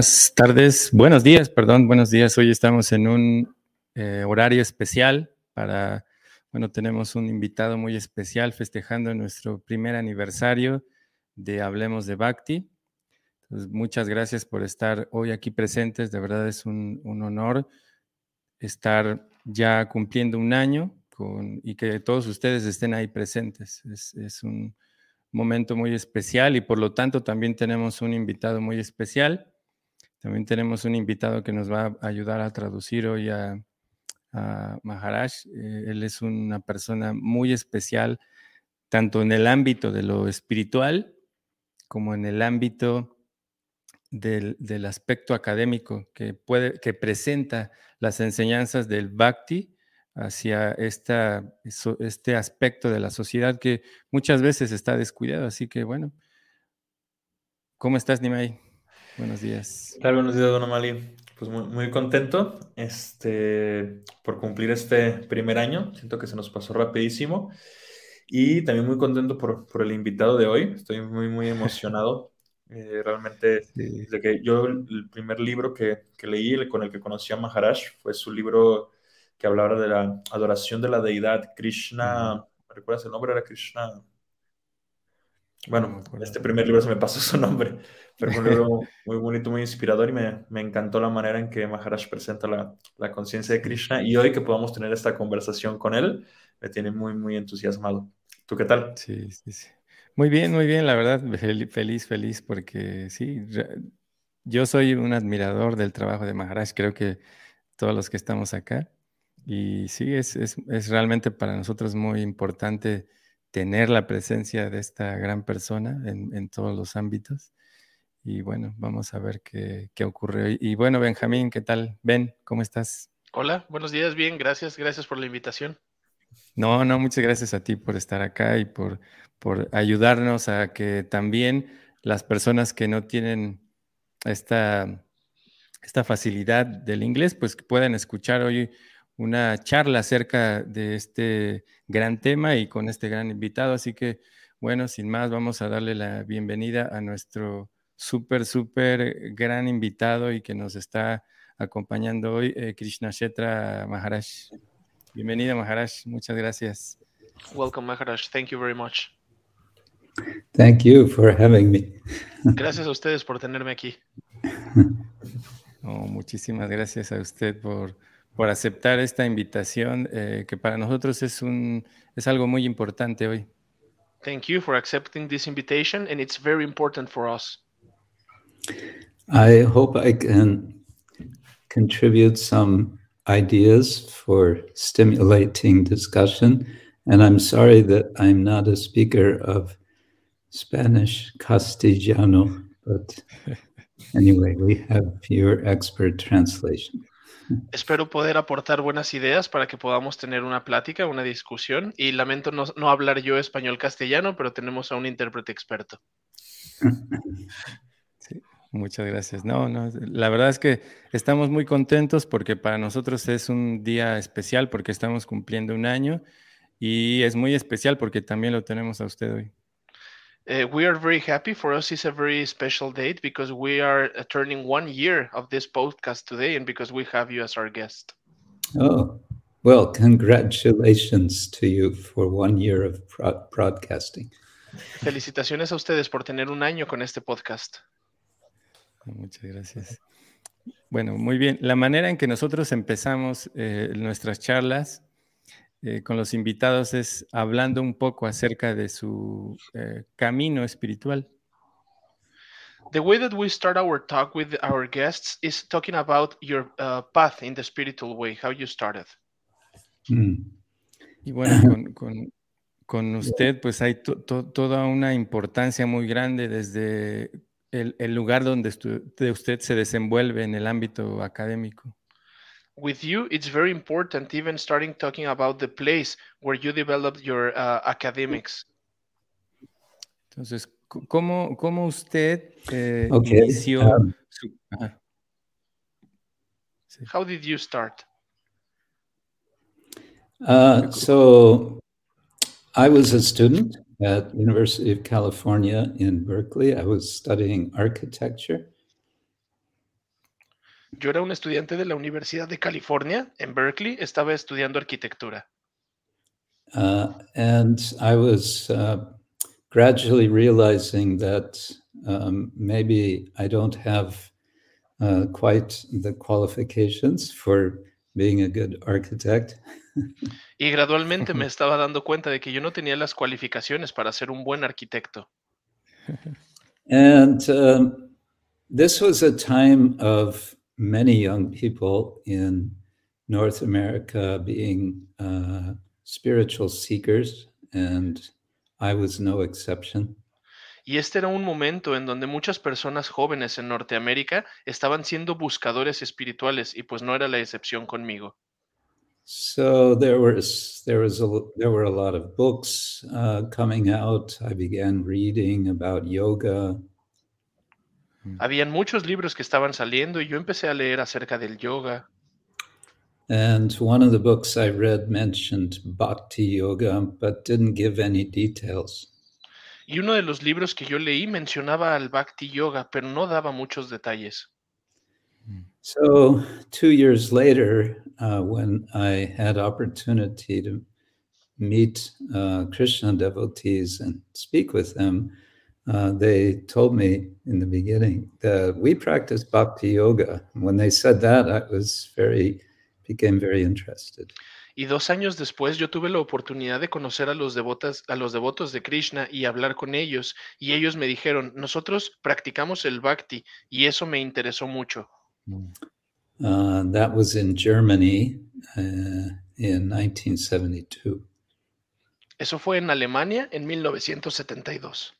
Buenas tardes, buenos días, perdón, buenos días. Hoy estamos en un eh, horario especial para, bueno, tenemos un invitado muy especial festejando nuestro primer aniversario de Hablemos de Bhakti. muchas gracias por estar hoy aquí presentes. De verdad es un, honor estar ya cumpliendo un año con, y que todos ustedes estén ahí presentes. Es, es un momento muy especial y por lo tanto también tenemos un invitado muy especial también tenemos un invitado que nos va a ayudar a traducir hoy a, Maharaj. Eh, él es una persona muy especial, tanto en el ámbito de lo espiritual como en el ámbito del, aspecto académico que, puede, que presenta las enseñanzas del bhakti hacia esta, este aspecto de la sociedad que muchas veces está descuidado. Así que bueno, ¿cómo estás, Nimai? Buenos días. Claro, buenos días, Don Amali. Pues muy, muy, contento este, por cumplir este primer año. Siento que se nos pasó rapidísimo. Y también muy contento por, por el invitado de hoy. Estoy muy, muy emocionado. Eh, realmente, desde que yo el primer libro que, que, leí, con el que conocí a Maharaj, fue su libro que hablaba de la adoración de la deidad Krishna. ¿Recuerdas el nombre? Era Krishna. Bueno, este primer libro se me pasó su nombre, pero fue un libro muy bonito, muy inspirador y me, me encantó la manera en que Maharaj presenta la, la conciencia de Krishna y hoy que podamos tener esta conversación con él, me tiene muy, muy entusiasmado. ¿Tú qué tal? Sí, sí, sí. Muy bien, muy bien, la verdad, feliz, feliz, porque sí, yo soy un admirador del trabajo de Maharaj, creo que todos los que estamos acá, y sí, es, es, es realmente para nosotros muy importante tener la presencia de esta gran persona en, todos los ámbitos. Y bueno, vamos a ver qué, qué ocurre hoy. Y bueno, Benjamín, ¿qué tal? Ben, ¿cómo estás? Hola, buenos días, bien, gracias, gracias por la invitación. No, no, muchas gracias a ti por estar acá y por, por ayudarnos a que también las personas que no tienen esta, esta facilidad del inglés, pues puedan escuchar hoy una charla acerca de este gran tema y con este gran invitado. Así que, bueno, sin más, vamos a darle la bienvenida a nuestro súper, súper gran invitado y que nos está acompañando hoy, eh, Krishna Shetra Maharaj. Bienvenida, Maharaj. Muchas gracias. Welcome, Maharaj. Thank you very much. Thank you for having me. Gracias a ustedes por tenerme aquí. muchísimas gracias a usted por por aceptar esta invitación eh, que para nosotros es un es algo muy importante hoy. Thank you for accepting this invitation and it's very important for us. I hope I can contribute some ideas for stimulating discussion and I'm sorry that I'm not a speaker of Spanish Castellano but anyway we have your expert translation. Espero poder aportar buenas ideas para que podamos tener una plática, una discusión. Y lamento no, hablar yo español castellano, pero tenemos a un intérprete experto. Muchas gracias. No, no, la verdad es que estamos muy contentos porque para nosotros es un día especial porque estamos cumpliendo un año y es muy especial porque también lo tenemos a usted hoy. Uh, we are very happy. For us, it's a very special date because we are uh, turning one year of this podcast today, and because we have you as our guest. Oh, well, congratulations to you for one year of broadcasting. Felicitaciones a ustedes por tener un año con este podcast. Muchas gracias. Bueno, muy bien. La manera en que nosotros empezamos eh, nuestras charlas eh, con los invitados es hablando un poco acerca de su eh, camino espiritual. The way that we start our talk with our guests is talking about your uh, path in the spiritual way, how you started. Hmm. Y bueno, con, con- con usted pues hay to- to- toda una importancia muy grande desde el, el lugar donde de usted se desenvuelve en el ámbito académico. With you, it's very important, even starting talking about the place where you developed your uh, academics. Entonces, ¿cómo, cómo usted eh, Ok, inició um, su... ajá. Sí. How did you start? Uh, so I was a student at University of California in Berkeley. I was studying architecture. Yo era un estudiante de la Universidad de California en Berkeley, estaba estudiando arquitectura. Uh, and I was uh, gradually realizing that um, maybe I don't have uh, quite the qualifications for being a good architect. Y gradualmente me estaba dando cuenta de que yo no tenía las cualificaciones para ser un buen arquitecto. And um, this was a time of many young people in North America being uh, spiritual seekers, and I was no exception. Y este era un momento en donde muchas personas jóvenes en Norteamérica estaban siendo buscadores espirituales y pues no era la excepción conmigo. So there was there was a there were a lot of books uh, coming out. I began reading about yoga, Habían muchos libros que estaban saliendo y yo empecé a leer acerca del yoga. and one of the books I read mentioned bhakti yoga, but didn't give any details. Y uno de los libros que yo leí mencionaba al Bhakti Yoga, pero no daba muchos detalles. So two years later, uh, when I had opportunity to meet uh, Krishna devotees and speak with them, uh, they told me in the beginning that we practice bhakti yoga. When they said that, I was very became very interested. Y dos años después yo tuve la oportunidad de conocer a los, devotas, a los devotos de Krishna y hablar con ellos, y ellos me dijeron, nosotros practicamos el Bhakti, y eso me interesó mucho. Uh, that was in Germany uh, in 1972. Eso fue en Alemania en 1972.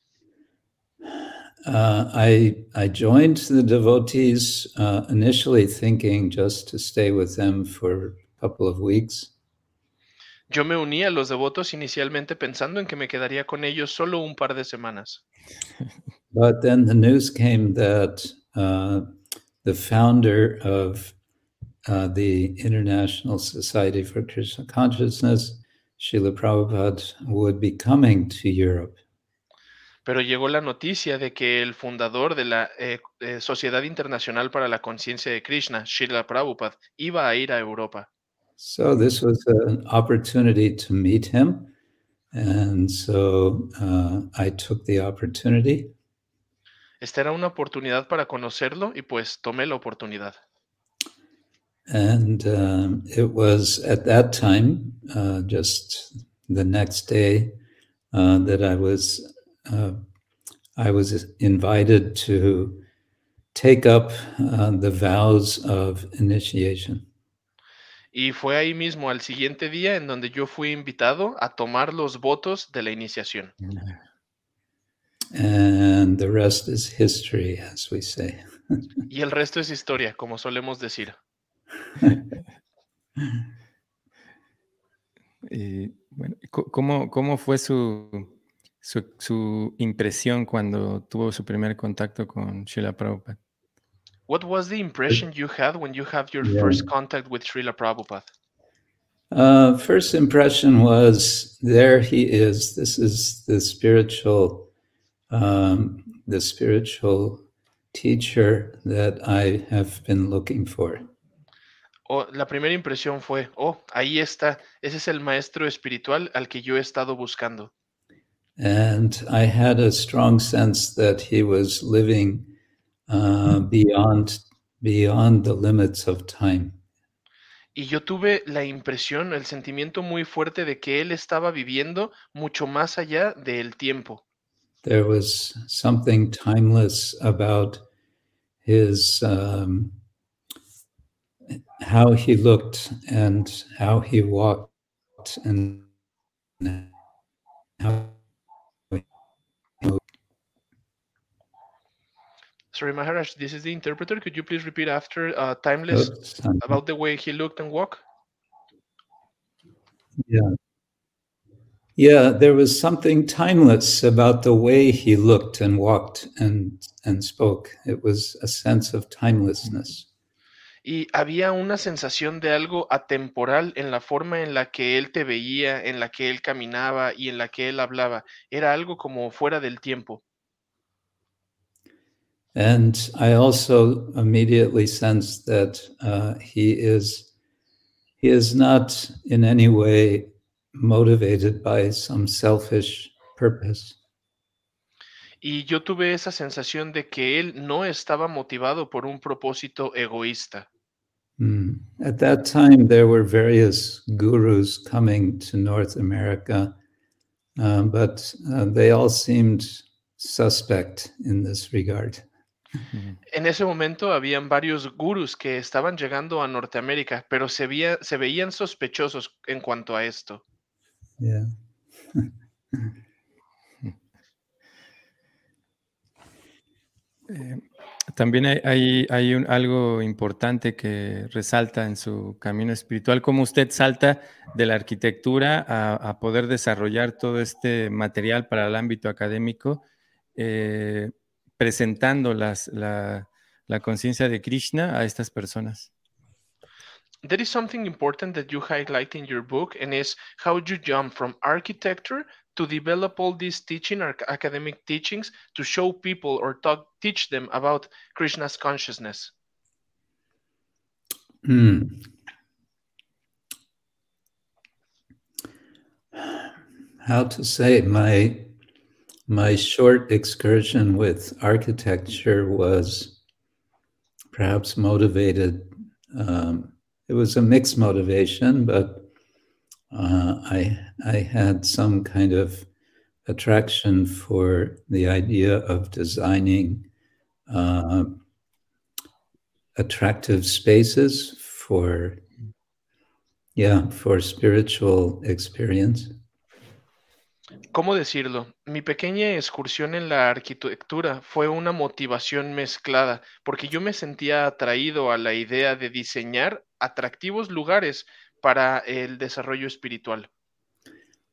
Uh, I I joined the devotees uh, initially thinking just to stay with them for a couple of weeks, Yo me uní a los devotos inicialmente pensando en que me quedaría con ellos solo un par de semanas. but then the news came that uh, the founder of uh, the International Society for Krishna Consciousness, Srila Prabhupada, would be coming to Europe. Pero llegó la noticia de que el fundador de la eh, eh, Sociedad Internacional para la Conciencia de Krishna, Srila Prabhupada, iba a ir a Europa. So this was an opportunity to meet him, and so uh, I took the opportunity. Esta era una oportunidad para conocerlo y pues tomé la oportunidad. And um, it was at that time, uh, just the next day, uh, that I was uh, I was invited to take up uh, the vows of initiation. Y fue ahí mismo al siguiente día en donde yo fui invitado a tomar los votos de la iniciación. And the rest is history, as we say. Y el resto es historia, como solemos decir. Y, bueno, ¿cómo, cómo fue su, su, su impresión cuando tuvo su primer contacto con Srila Prabhupada? What was the impression you had when you had your Yeah. first contact with Srila Prabhupada? Uh, first impression was there he is. This is the spiritual, um, the spiritual teacher that I have been looking for. Oh, la primera impresión fue, oh, ahí está, ese es el maestro espiritual al que yo he estado buscando. And I had a strong sense that he was living uh, beyond beyond the limits of time. Y yo tuve la impresión, el sentimiento muy fuerte de que él estaba viviendo mucho más allá del tiempo. There was something timeless about his um, how he looked and how he walked and how Sorry, Maharaj, this is the interpreter. Could you please repeat after uh, timeless about the way he looked and walked? Yeah. Yeah, there was something timeless about the way he looked and walked and and spoke. It was a sense of timelessness. Y había una sensación de algo atemporal en la forma en la que él te veía, en la que él caminaba y en la que él hablaba. Era algo como fuera del tiempo. And I also immediately sensed that uh, he is he is not in any way motivated by some selfish purpose. Y yo tuve esa sensación de que él no estaba motivado por un propósito egoísta. Mm. At that time, there were various gurus coming to North America, uh, but uh, they all seemed suspect in this regard. En ese momento habían varios gurús que estaban llegando a Norteamérica, pero se, veía- se veían sospechosos en cuanto a esto. Eh, también hay, hay, hay un- algo importante que resalta en su camino espiritual, cómo usted salta de la arquitectura a, a poder desarrollar todo este material para el ámbito académico, eh, presentando las, la, la conciencia de Krishna a estas personas. There is something important that you highlight in your book, and is how you jump from architecture to develop all these teaching or academic teachings to show people or talk, teach them about Krishna's consciousness. Hmm. How to say my my short excursion with architecture was perhaps motivated. Um, it was a mixed motivation, but uh, I I had some kind of attraction for the idea of designing uh, attractive spaces for yeah for spiritual experience ¿Cómo decirlo? Mi pequeña excursión en la arquitectura fue una motivación mezclada, porque yo me sentía atraído a la idea de diseñar atractivos lugares para el desarrollo espiritual.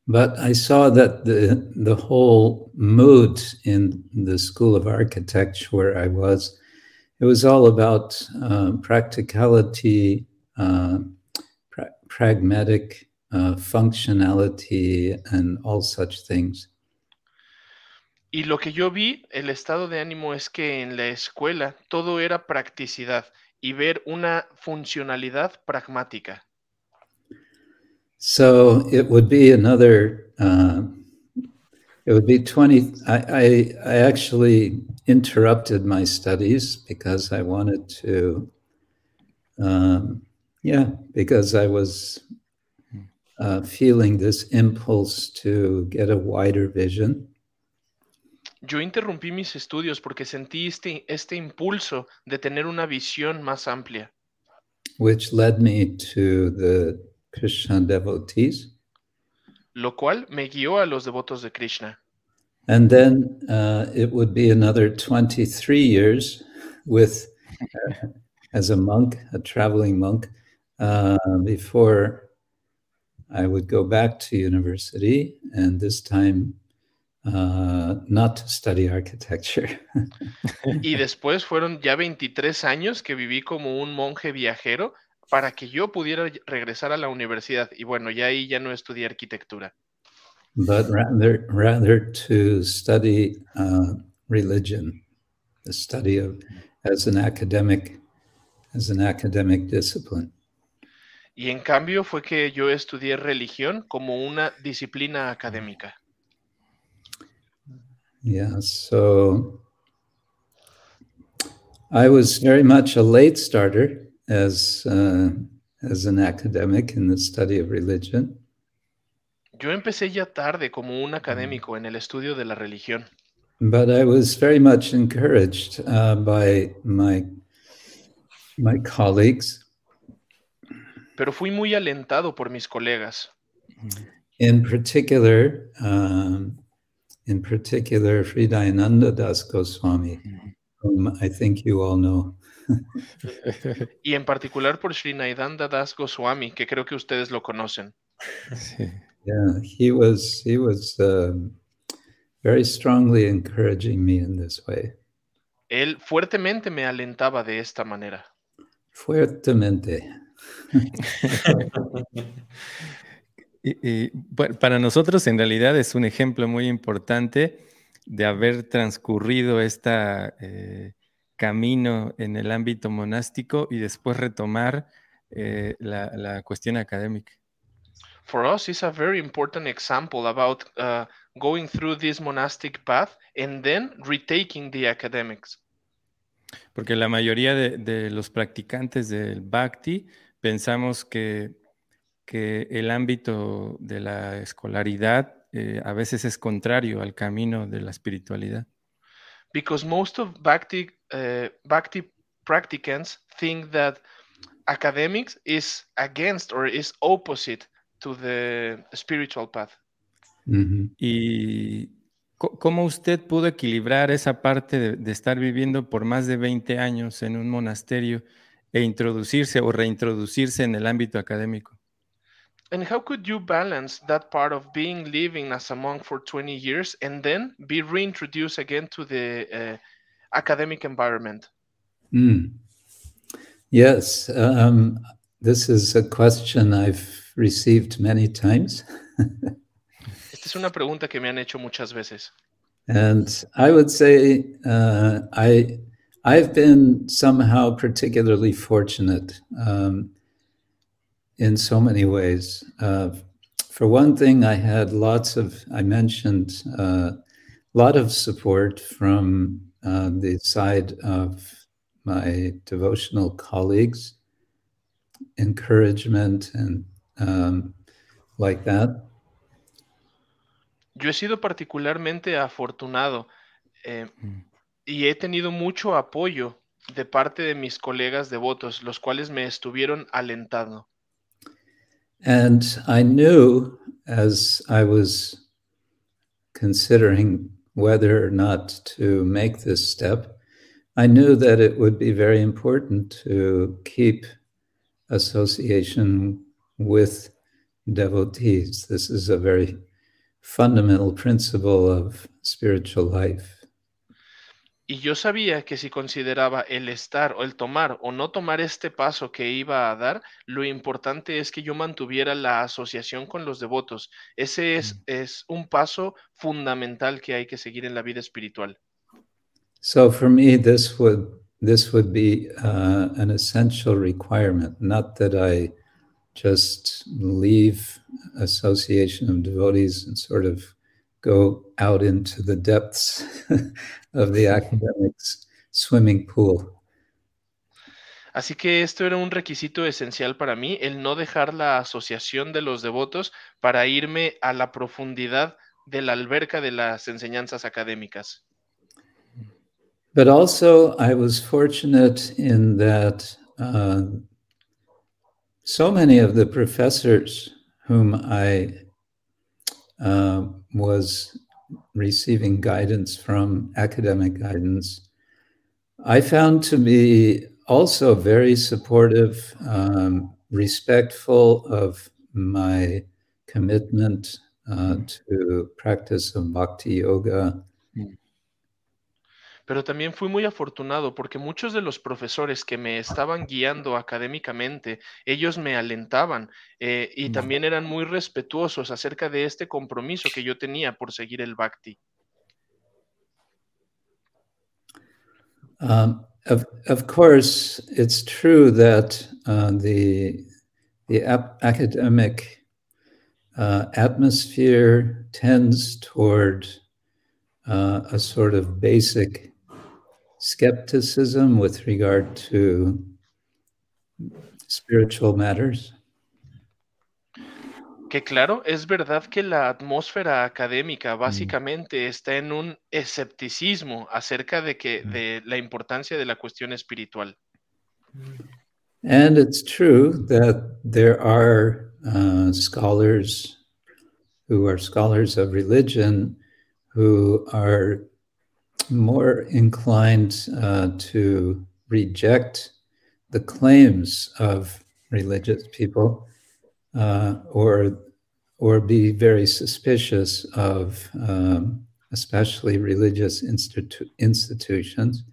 but i saw that the the whole mood in the school of architecture where i was it was all about uh, practicality uh, pra- pragmatic uh, functionality and all such things Y lo que yo vi, el estado de ánimo es que en la escuela todo era practicidad y ver una funcionalidad pragmática. So it would be another. Uh, it would be twenty. I, I I actually interrupted my studies because I wanted to. Um, yeah, because I was uh, feeling this impulse to get a wider vision, Yo interrumpí mis estudios porque sentí este, este impulso de tener una visión más amplia, which led me to the Krishna devotees, lo cual me guió a los devotos de Krishna. and then uh, it would be another twenty-three years with uh, as a monk, a traveling monk, uh, before I would go back to university, and this time uh, not to study architecture. Y después fueron ya 23 años que viví como un monje viajero para que yo pudiera regresar a la universidad. Y bueno, ya ahí ya no estudié arquitectura, but rather, rather to study uh, religion, the study of as an academic, as an academic discipline. y en cambio fue que yo estudié religión como una disciplina académica. Yeah, so I was very much a late starter as, uh, as an academic in the study of religion. Yo empecé ya tarde como un académico en el estudio de la religión, But I was very much encouraged uh, by my, my colleagues, pero fui muy alentado por mis colegas, in particular, um, in particular, Hridayananda Das Goswami, whom I think you all know. y en particular por Srinivada Das Goswami, que creo que ustedes lo conocen. Sí. Yeah, he was he was um, very strongly encouraging me in this way. Él fuertemente me alentaba de esta manera. Fuertemente. Y, y, bueno, para nosotros en realidad es un ejemplo muy importante de haber transcurrido este camino en el ámbito monástico y después retomar eh, la, la, cuestión académica. For us, it's a very important example about uh, going through this monastic path and then retaking the academics. Porque la mayoría de, de los practicantes del Bhakti pensamos que, que el ámbito de la escolaridad eh, a veces es contrario al camino de la espiritualidad. Because most of Bhakti, uh, Bhakti practicants think that academics is against or is opposite to the spiritual path. Mm -hmm. Y ¿cómo usted pudo equilibrar esa parte de, de, estar viviendo por más de 20 años en un monasterio e introducirse o reintroducirse en el ámbito académico? And how could you balance that part of being living as a monk for 20 years and then be reintroduced again to the uh, academic environment? Mm. Yes, um, this is a question I've received many times. Esta es una pregunta que me han hecho muchas veces. And I would say uh, I, I've been somehow particularly fortunate. Um, in so many ways. Uh, for one thing, I had lots of, I mentioned, a uh, lot of support from uh, the side of my devotional colleagues, encouragement and um, like that. Yo he sido particularmente afortunado eh, y he tenido mucho apoyo de parte de mis colegas devotos, los cuales me estuvieron alentando. And I knew as I was considering whether or not to make this step, I knew that it would be very important to keep association with devotees. This is a very fundamental principle of spiritual life. Y yo sabía que si consideraba el estar o el tomar o no tomar este paso que iba a dar, lo importante es que yo mantuviera la asociación con los devotos. Ese es, es un paso fundamental que hay que seguir en la vida espiritual. So for me, this would this would be uh, an essential requirement. Not that I just leave association of devotees and sort of go out into the depths of the academics swimming pool. Así que esto era un requisito esencial para mí, el no dejar la asociación de los devotos para irme a la profundidad de la alberca de las enseñanzas académicas. But also, I was fortunate in that uh, so many of the professors whom I uh, was receiving guidance from academic guidance, I found to be also very supportive, um, respectful of my commitment uh, to practice of bhakti yoga. Pero también fui muy afortunado porque muchos de los profesores que me estaban guiando académicamente, ellos me alentaban eh, y también eran muy respetuosos acerca de este compromiso que yo tenía por seguir el bhakti. Um, of, of course, it's true that uh, the, the academic uh, atmosphere tends toward uh, a sort of basic skepticism with regard to spiritual matters. Que claro, es verdad que la atmósfera académica básicamente está en un escepticismo acerca de que de la importancia de la cuestión espiritual. And it's true that there are uh, scholars who are scholars of religion who are more inclined uh, to reject the claims of religious people uh, or or be very suspicious of um, especially religious institu institutions.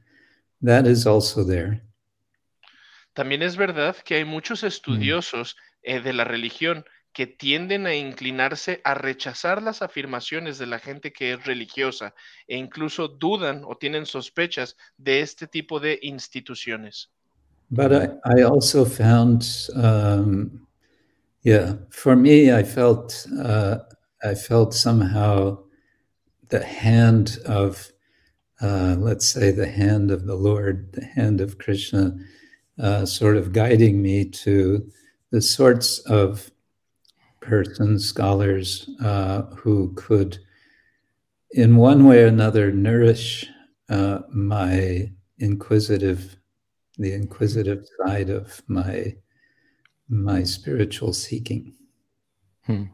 That is also there. También es verdad que hay muchos Mm. estudiosos eh, de la religión que tienden a inclinarse a rechazar las afirmaciones de la gente que es religiosa e incluso dudan o tienen sospechas de este tipo de instituciones. But I, I also found, um, yeah, for me, I felt, uh, I felt somehow the hand of, uh, let's say, the hand of the Lord, the hand of Krishna, uh, sort of guiding me to the sorts of persons, scholars, uh, who could, in one way or another, nourish uh, my inquisitive the inquisitive side of my my spiritual seeking. Hmm.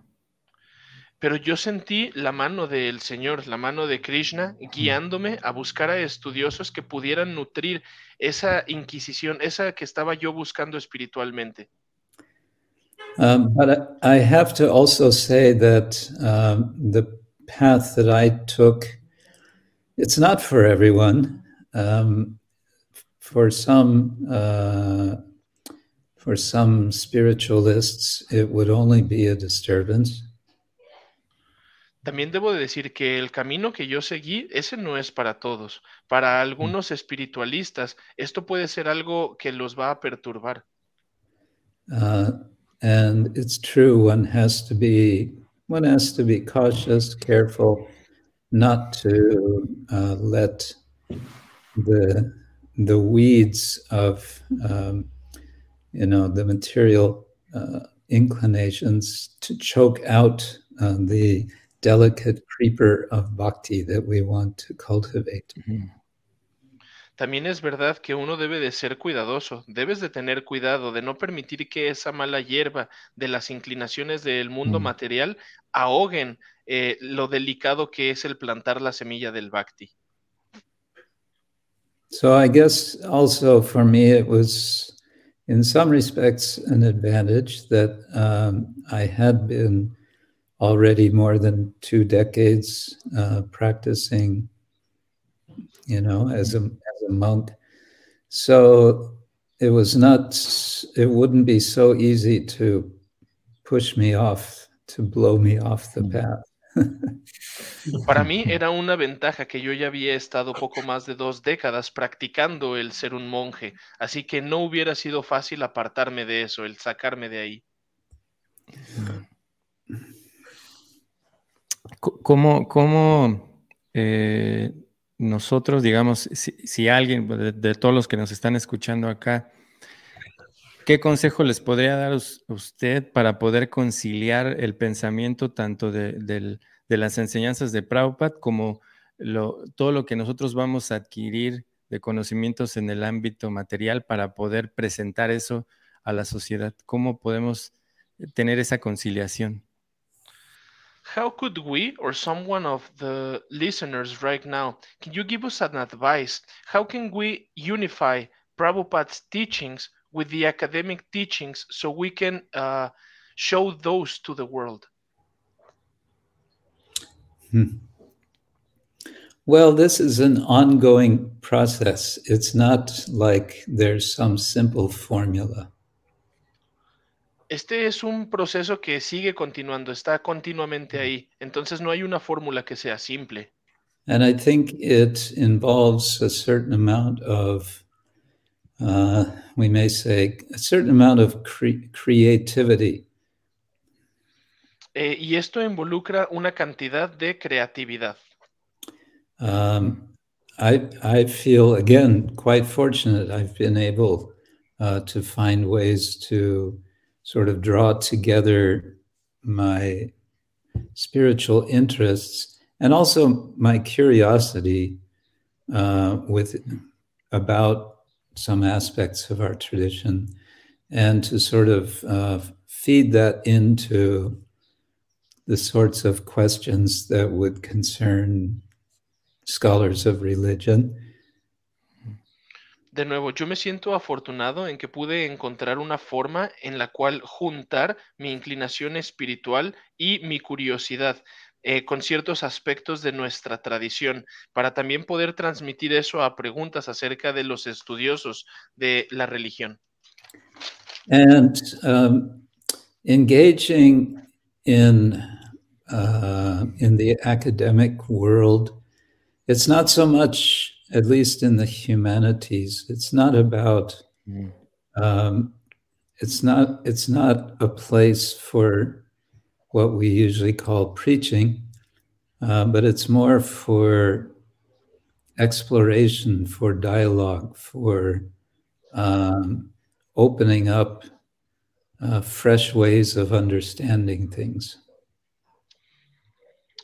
Pero yo sentí la mano del Señor, la mano de Krishna, guiándome a buscar a estudiosos que pudieran nutrir esa inquisición, esa que estaba yo buscando espiritualmente. Um, but I have to also say that um, the path that I took, it's not for everyone. Um, for some, uh, for some spiritualists, it would only be a disturbance. También debo de decir que el camino que yo seguí, ese no es para todos. Para algunos espiritualistas, esto puede ser algo que los va a perturbar. Uh, and it's true, one has to be one has to be cautious, careful, not to uh, let the the weeds of um, you know the material uh, inclinations to choke out uh, the delicate creeper of bhakti that we want to cultivate. También es verdad que uno debe de ser cuidadoso, debes de tener cuidado de no permitir que esa mala hierba de las inclinaciones del mundo Mm. material ahoguen eh, lo delicado que es el plantar la semilla del bhakti. So I guess also for me, it was in some respects an advantage that um, I had been already more than two decades uh, practicing, you know, as a, a monk. So it was not, it wouldn't be so easy to push me off, to blow me off the path. Para mí era una ventaja que yo ya había estado poco más de dos décadas practicando el ser un monje, así que no hubiera sido fácil apartarme de eso, el sacarme de ahí. C- ¿Cómo, cómo eh, nosotros, digamos, si, si alguien de, de todos los que nos están escuchando acá, ¿qué consejo les podría dar us- usted para poder conciliar el pensamiento tanto de, las enseñanzas de Prabhupada como todo lo que nosotros vamos a adquirir de conocimientos en el ámbito material para poder presentar eso a la sociedad? ¿Cómo podemos tener esa conciliación? How could we or someone of the listeners right now, can you give us an advice? How can we unify Prabhupada's teachings with the academic teachings so we can uh, show those to the world? Hmm. Well, this is an ongoing process. It's not like there's some simple formula. Este es un proceso que sigue continuando, está continuamente ahí. Entonces no hay una fórmula que sea simple. And I think it involves a certain amount of, uh, we may say, a certain amount of cre- creativity. Eh, y esto involucra una cantidad de creatividad. Um, I, I feel, again, quite fortunate. I've been able uh, to find ways to sort of draw together my spiritual interests and also my curiosity uh, with about some aspects of our tradition and to sort of uh, feed that into the sorts of questions that would concern scholars of religion. De nuevo, yo me siento afortunado en que pude encontrar una forma en la cual juntar mi inclinación espiritual y mi curiosidad eh, con ciertos aspectos de nuestra tradición, para también poder transmitir eso a preguntas acerca de los estudiosos de la religión. And um, engaging in, uh, in the academic world, it's not so much, at least in the humanities, it's not about, mm. um, it's not, it's not a place for what we usually call preaching, uh, but it's more for exploration, for dialogue, for um, opening up uh, fresh ways of understanding things.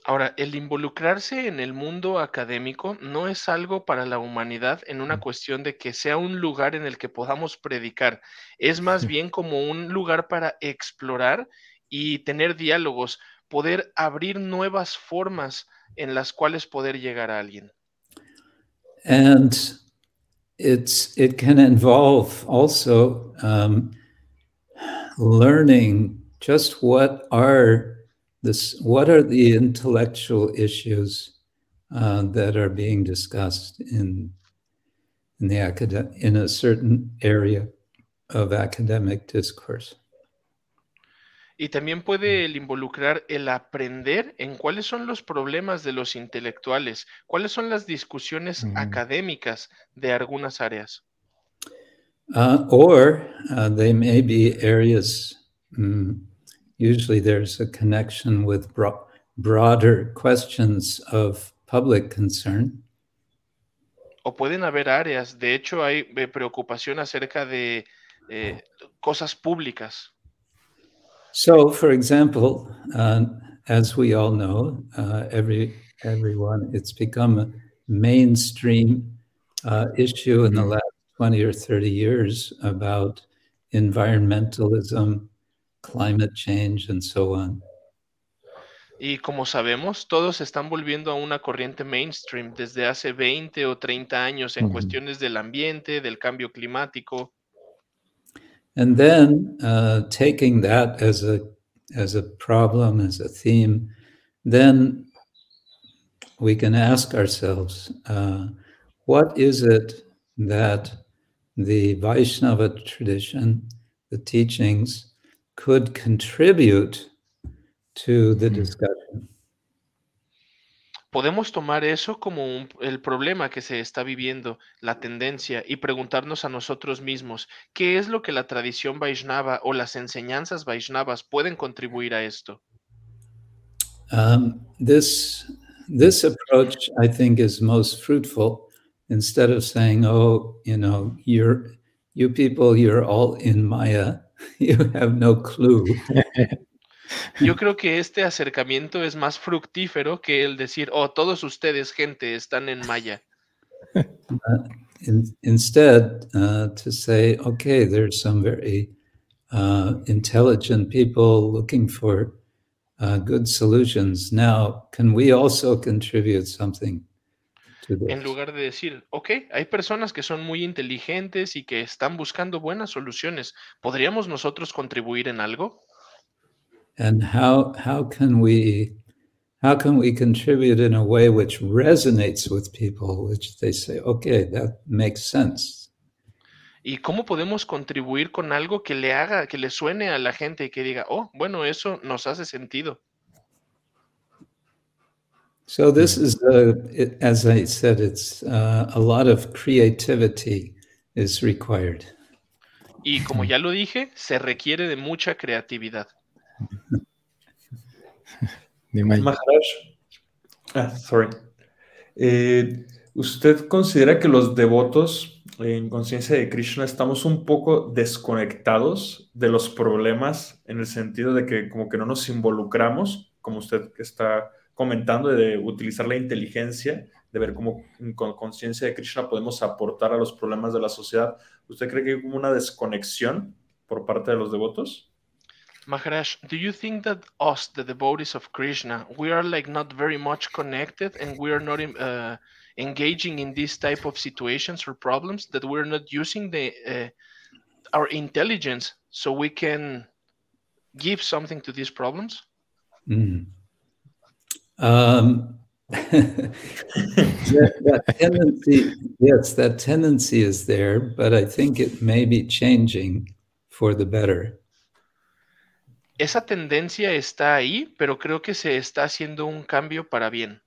Ahora, el involucrarse en el mundo académico no es algo para la humanidad en una cuestión de que sea un lugar en el que podamos predicar. Es más bien como un lugar para explorar y tener diálogos, poder abrir nuevas formas en las cuales poder llegar a alguien. And it's it can involve also um, learning just what are this what are the intellectual issues uh, that are being discussed in in the academic in a certain area of academic discourse. Y también puede el involucrar el aprender en cuáles son los problemas de los intelectuales, cuáles son las discusiones mm. académicas de algunas áreas. Uh, or uh, they may be areas, mm, usually there's a connection with bro broader questions of public concern. O pueden haber áreas, de hecho hay eh, preocupación acerca de eh, cosas públicas. So, for example, uh, as we all know, uh, every everyone, it's become a mainstream uh, issue in the last 20 or 30 years about environmentalism, climate change, and so on. Y como sabemos, todos están volviendo a una corriente mainstream desde hace 20 o 30 años en mm -hmm. cuestiones del ambiente, del cambio climático. And then uh, taking that as a as a problem, as a theme, then we can ask ourselves, uh, what is it that the Vaishnava tradition, the teachings, could contribute to the mm-hmm. discussion? podemos tomar eso como un, el problema que se está viviendo, la tendencia, y preguntarnos a nosotros mismos, ¿qué es lo que la tradición Vaishnava o las enseñanzas Vaishnavas pueden contribuir a esto? Um, this, this approach, I think, is most fruitful. Instead of saying, oh, you know, you're, you people, you're all in Maya, you have no clue. Yo creo que este acercamiento es más fructífero que el decir, oh, todos ustedes, gente, están en Maya. Uh, in, instead, uh, to say, okay, there's some very uh, intelligent people looking for uh, good solutions. Now, can we also contribute something? En lugar de decir, ok, hay personas que son muy inteligentes y que están buscando buenas soluciones, ¿podríamos nosotros contribuir en algo? and how how can we how can we contribute in a way which resonates with people which they say okay that makes sense. Y cómo podemos contribuir con algo que le haga que le suene a la gente y que diga oh bueno eso nos hace sentido so this is uh, it, as i said it's uh, a lot of creativity is required y como ya lo dije se requiere de mucha creatividad Maharaj. Ah, sorry. Eh, ¿Usted considera que los devotos en conciencia de Krishna estamos un poco desconectados de los problemas en el sentido de que como que no nos involucramos, como usted está comentando, de utilizar la inteligencia, de ver cómo con conciencia de Krishna podemos aportar a los problemas de la sociedad? ¿Usted cree que hay como una desconexión por parte de los devotos? Maharaj, do you think that us, the devotees of Krishna, we are like not very much connected and we are not uh, engaging in this type of situations or problems that we're not using the uh, our intelligence so we can give something to these problems? Mm. Um, that, that tendency, yes, that tendency is there, but I think it may be changing for the better. Esa tendencia está ahí, pero creo que se está haciendo un cambio para bien.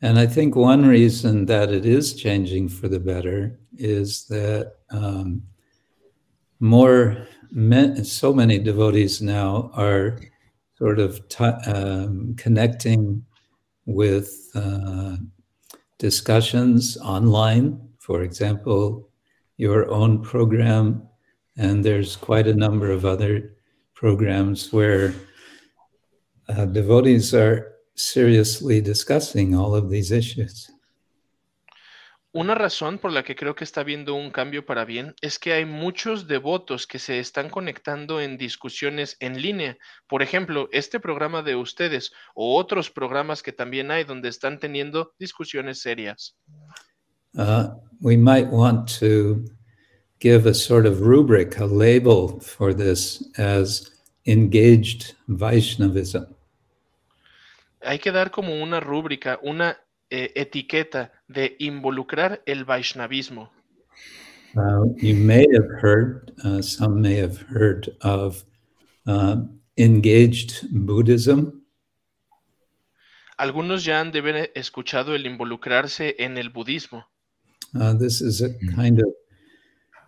And I think one reason that it is changing for the better is that um, more, men, so many devotees now are sort of t- um, connecting with uh, discussions online, for example, your own program, and there's quite a number of other programs where uh, devotees are seriously discussing all of these issues. Una razón por la que creo que está habiendo un cambio para bien es que hay muchos devotos que se están conectando en discusiones en línea. Por ejemplo, este programa de ustedes o otros programas que también hay donde están teniendo discusiones serias. Uh, we might want to give a sort of rubric, a label for this as engaged Vaishnavism. Hay que dar como una rúbrica, una eh, etiqueta de involucrar el Vaishnavismo. Uh, you may have heard, uh, some may have heard of uh, engaged Buddhism. Algunos ya han de haber escuchado el involucrarse en el budismo. Uh, this is a kind of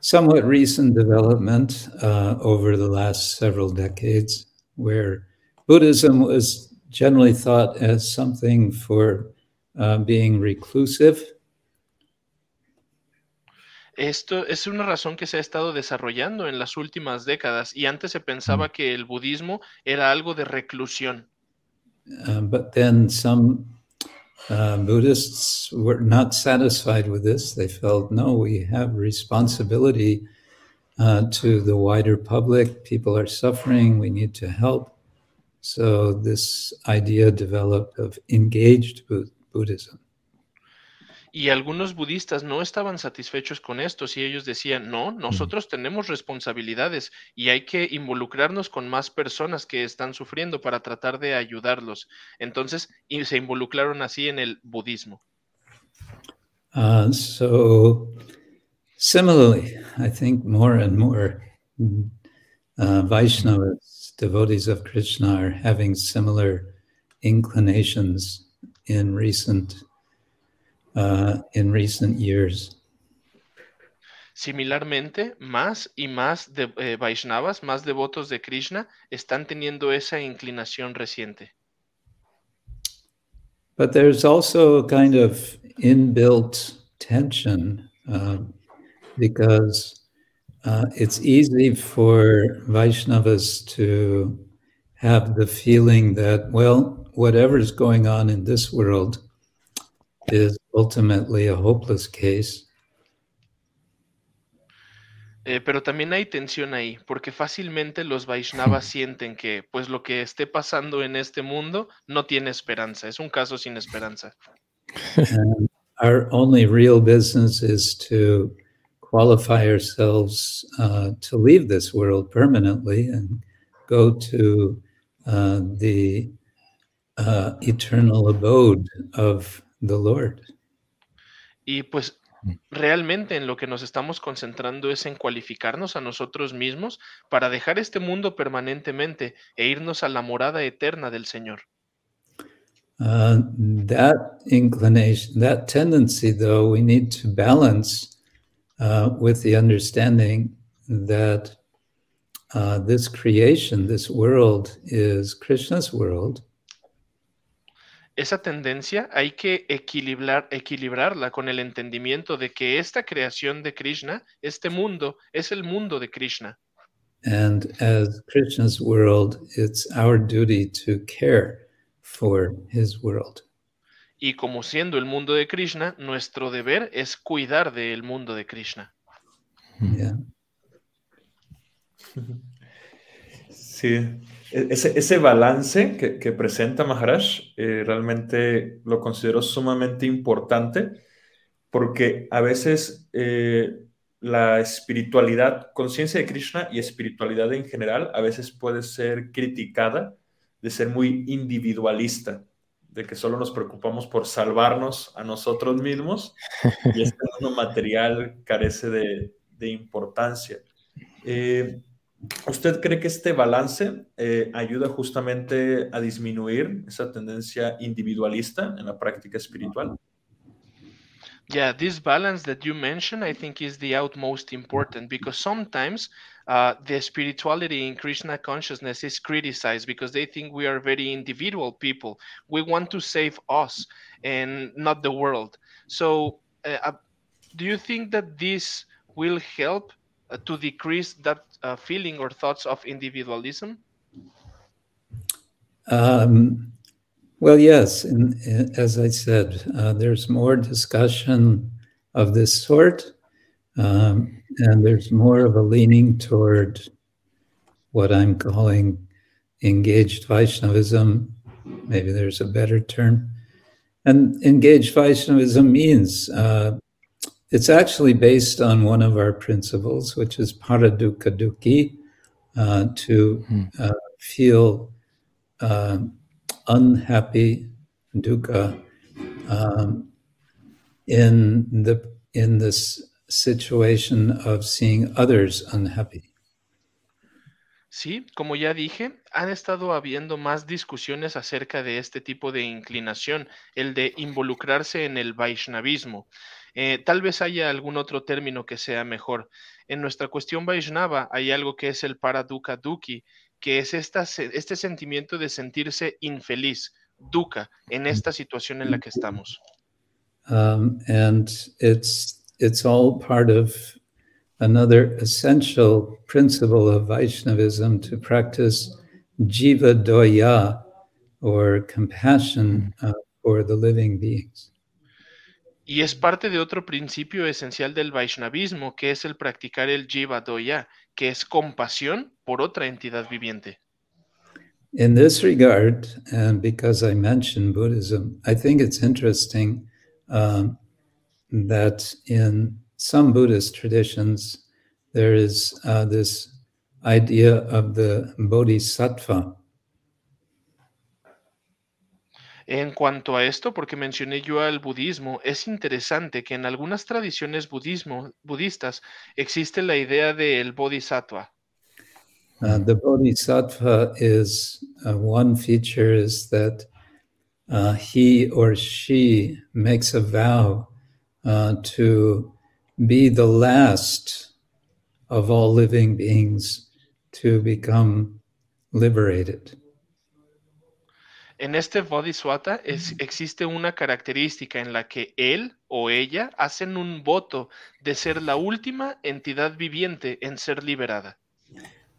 somewhat recent development uh, over the last several decades where Buddhism was generally thought as something for uh, being reclusive. Esto es una razón que se ha estado desarrollando en las últimas décadas y antes se pensaba que el budismo era algo de reclusión. Uh, but then some uh, Buddhists were not satisfied with this. They felt, no, we have responsibility uh, to the wider public. People are suffering. We need to help. So this idea developed of engaged Buddhism. Y algunos budistas no estaban satisfechos con esto y ellos decían, no, nosotros tenemos responsabilidades y hay que involucrarnos con más personas que están sufriendo para tratar de ayudarlos. Entonces, y se involucraron así en el budismo. Uh, so, similarly, I think more and more uh, Vaishnavas, devotees of Krishna, are having similar inclinations in recent uh, in recent years. Similarmente, más y más de, eh, Vaishnavas, más devotos de Krishna, están teniendo esa inclinación reciente. But there's also a kind of inbuilt tension uh, because uh, it's easy for Vaishnavas to have the feeling that, well, whatever's going on in this world is ultimately a hopeless case. Eh, pero también hay tensión ahí, porque fácilmente los Vaishnavas sienten que pues lo que esté pasando en este mundo no tiene esperanza, es un caso sin esperanza. And our only real business is to qualify ourselves uh, to leave this world permanently and go to uh, the uh, eternal abode of the Lord. Y pues realmente en lo que nos estamos concentrando es en cualificarnos a nosotros mismos para dejar este mundo permanentemente e irnos a la morada eterna del Señor. Uh, that inclination, that tendency, though, we need to balance uh, with the understanding that uh, this creation, this world, is Krishna's world. Esa tendencia hay que equilibrar, equilibrarla con el entendimiento de que esta creación de Krishna, este mundo, es el mundo de Krishna. And as Krishna's world, it's our duty to care for his world. Y como siendo el mundo de Krishna, nuestro deber es cuidar del mundo de Krishna. Yeah. Sí, ese, ese balance que, que presenta Maharaj eh, realmente lo considero sumamente importante porque a veces eh, la espiritualidad, conciencia de Krishna y espiritualidad en general a veces puede ser criticada de ser muy individualista, de que solo nos preocupamos por salvarnos a nosotros mismos y este mundo material carece de, de importancia. Eh, ¿Usted cree que este balance eh, ayuda justamente a disminuir esa tendencia individualista en la práctica espiritual? Yeah, this balance that you mentioned, I think, is the utmost important because sometimes uh, the spirituality in Krishna consciousness is criticized because they think we are very individual people. We want to save us and not the world. So, uh, uh, do you think that this will help to decrease that uh, feeling or thoughts of individualism? Um, well, yes. As I said, uh, there's more discussion of this sort, um, and there's more of a leaning toward what I'm calling engaged Vaishnavism. Maybe there's a better term. And engaged Vaishnavism means uh, it's actually based on one of our principles, which is paradukka dukkhi, uh, to uh, feel uh, unhappy dukkha um, in the in this situation of seeing others unhappy. Sí, como ya dije, han estado habiendo más discusiones acerca de este tipo de inclinación, el de involucrarse en el Vaishnavismo. Eh, tal vez haya algún otro término que sea mejor. En nuestra cuestión Vaishnava hay algo que es el Paradukkha Dukhi, que es este sentimiento de sentirse infeliz, dukkha, en esta situación en la que estamos. um, and it's it's all part of another essential principle of Vaishnavism to practice jiva doya, or compassion uh, for the living beings. Y es parte de otro principio esencial del Vaishnavismo, que es el practicar el Jiva Doya, que es compasión por otra entidad viviente. In this regard, and because I mentioned Buddhism, I think it's interesting um, that in some Buddhist traditions, there is uh, this idea of the bodhisattva. En cuanto a esto, porque mencioné yo al budismo, es interesante que en algunas tradiciones budismo, budistas existe la idea del bodhisattva. Uh, the bodhisattva is uh, one feature is that uh, he or she makes a vow uh, to be the last of all living beings to become liberated. En este bodhisattva es- existe una característica en la que él o ella hacen un voto de ser la última entidad viviente en ser liberada.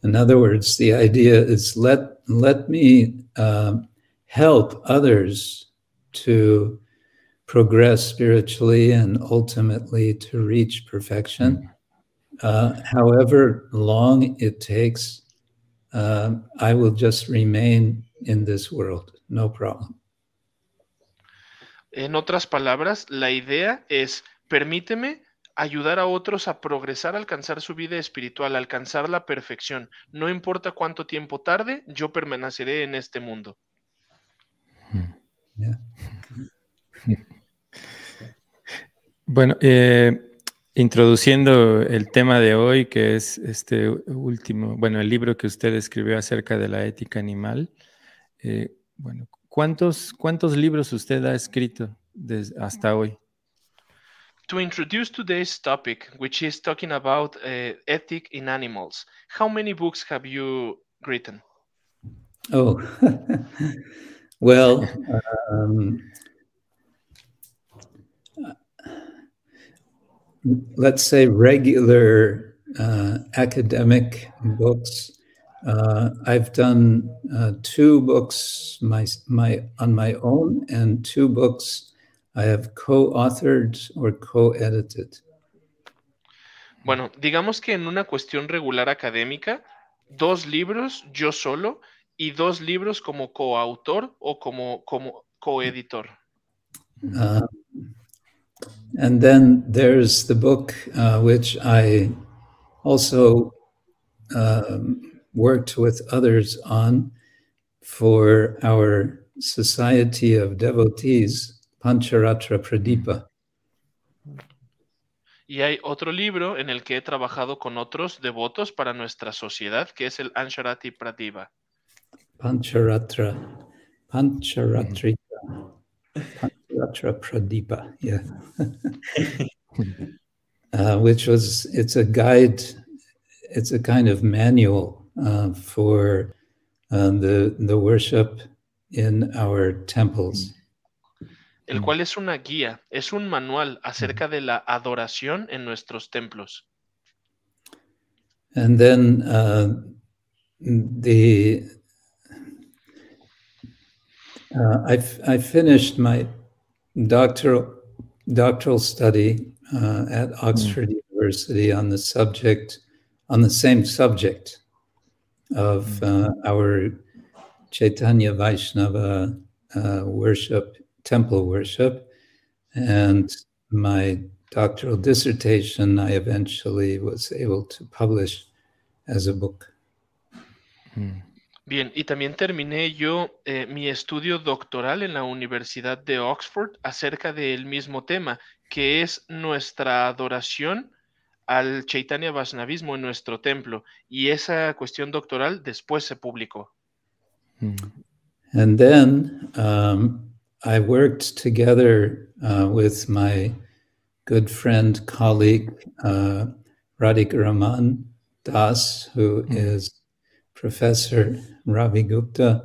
In other words, the idea is let let me um, help others to progress spiritually and ultimately to reach perfection. Uh, however long it takes, um, I will just remain in this world, no problem. En otras palabras, la idea es, permíteme ayudar a otros a progresar, a alcanzar su vida espiritual, a alcanzar la perfección. No importa cuánto tiempo tarde, yo permaneceré en este mundo. Yeah. Bueno, eh, introduciendo el tema de hoy, que es este último, bueno, el libro que usted escribió acerca de la ética animal. eh, bueno, ¿cuántos, ¿cuántos libros usted ha escrito des- hasta hoy? To introduce today's topic, which is talking about uh, ethic in animals, how many books have you written? Oh, Well, um, let's say regular uh, academic books. Uh, I've done uh, two books my, my, on my own and two books I have co-authored or co-edited. Bueno, digamos que en una cuestión regular académica, dos libros yo solo y dos libros como coautor o como, como coeditor. Uh, and then there's the book uh, which I also um, worked with others on for our Society of Devotees, Pancharatra Pradipa. Y hay otro libro en el que he trabajado con otros devotos para nuestra sociedad, que es el Ansharati Pradipa. Pancharatra, Pancharatrika, Pancharatra Pradipa, yeah. uh, which was, it's a guide, it's a kind of manual uh, for uh, the, the worship in our temples. el cual es una guía, es un manual acerca de la adoración en nuestros templos. And then uh, the uh, I, I finished my doctoral doctoral study uh, at Oxford University on the subject on the same subject of uh, our Chaitanya Vaishnava uh, worship temple worship. And my doctoral dissertation, I eventually was able to publish as a book. Bien, y también terminé yo eh, mi estudio doctoral en la Universidad de Oxford acerca del mismo tema, que es nuestra adoración al Chaitanya Vaishnavismo en nuestro templo. Y esa cuestión doctoral después se publicó. And then um, I worked together uh, with my good friend, colleague, uh, Radhika Raman Das, who is Professor Ravi Gupta,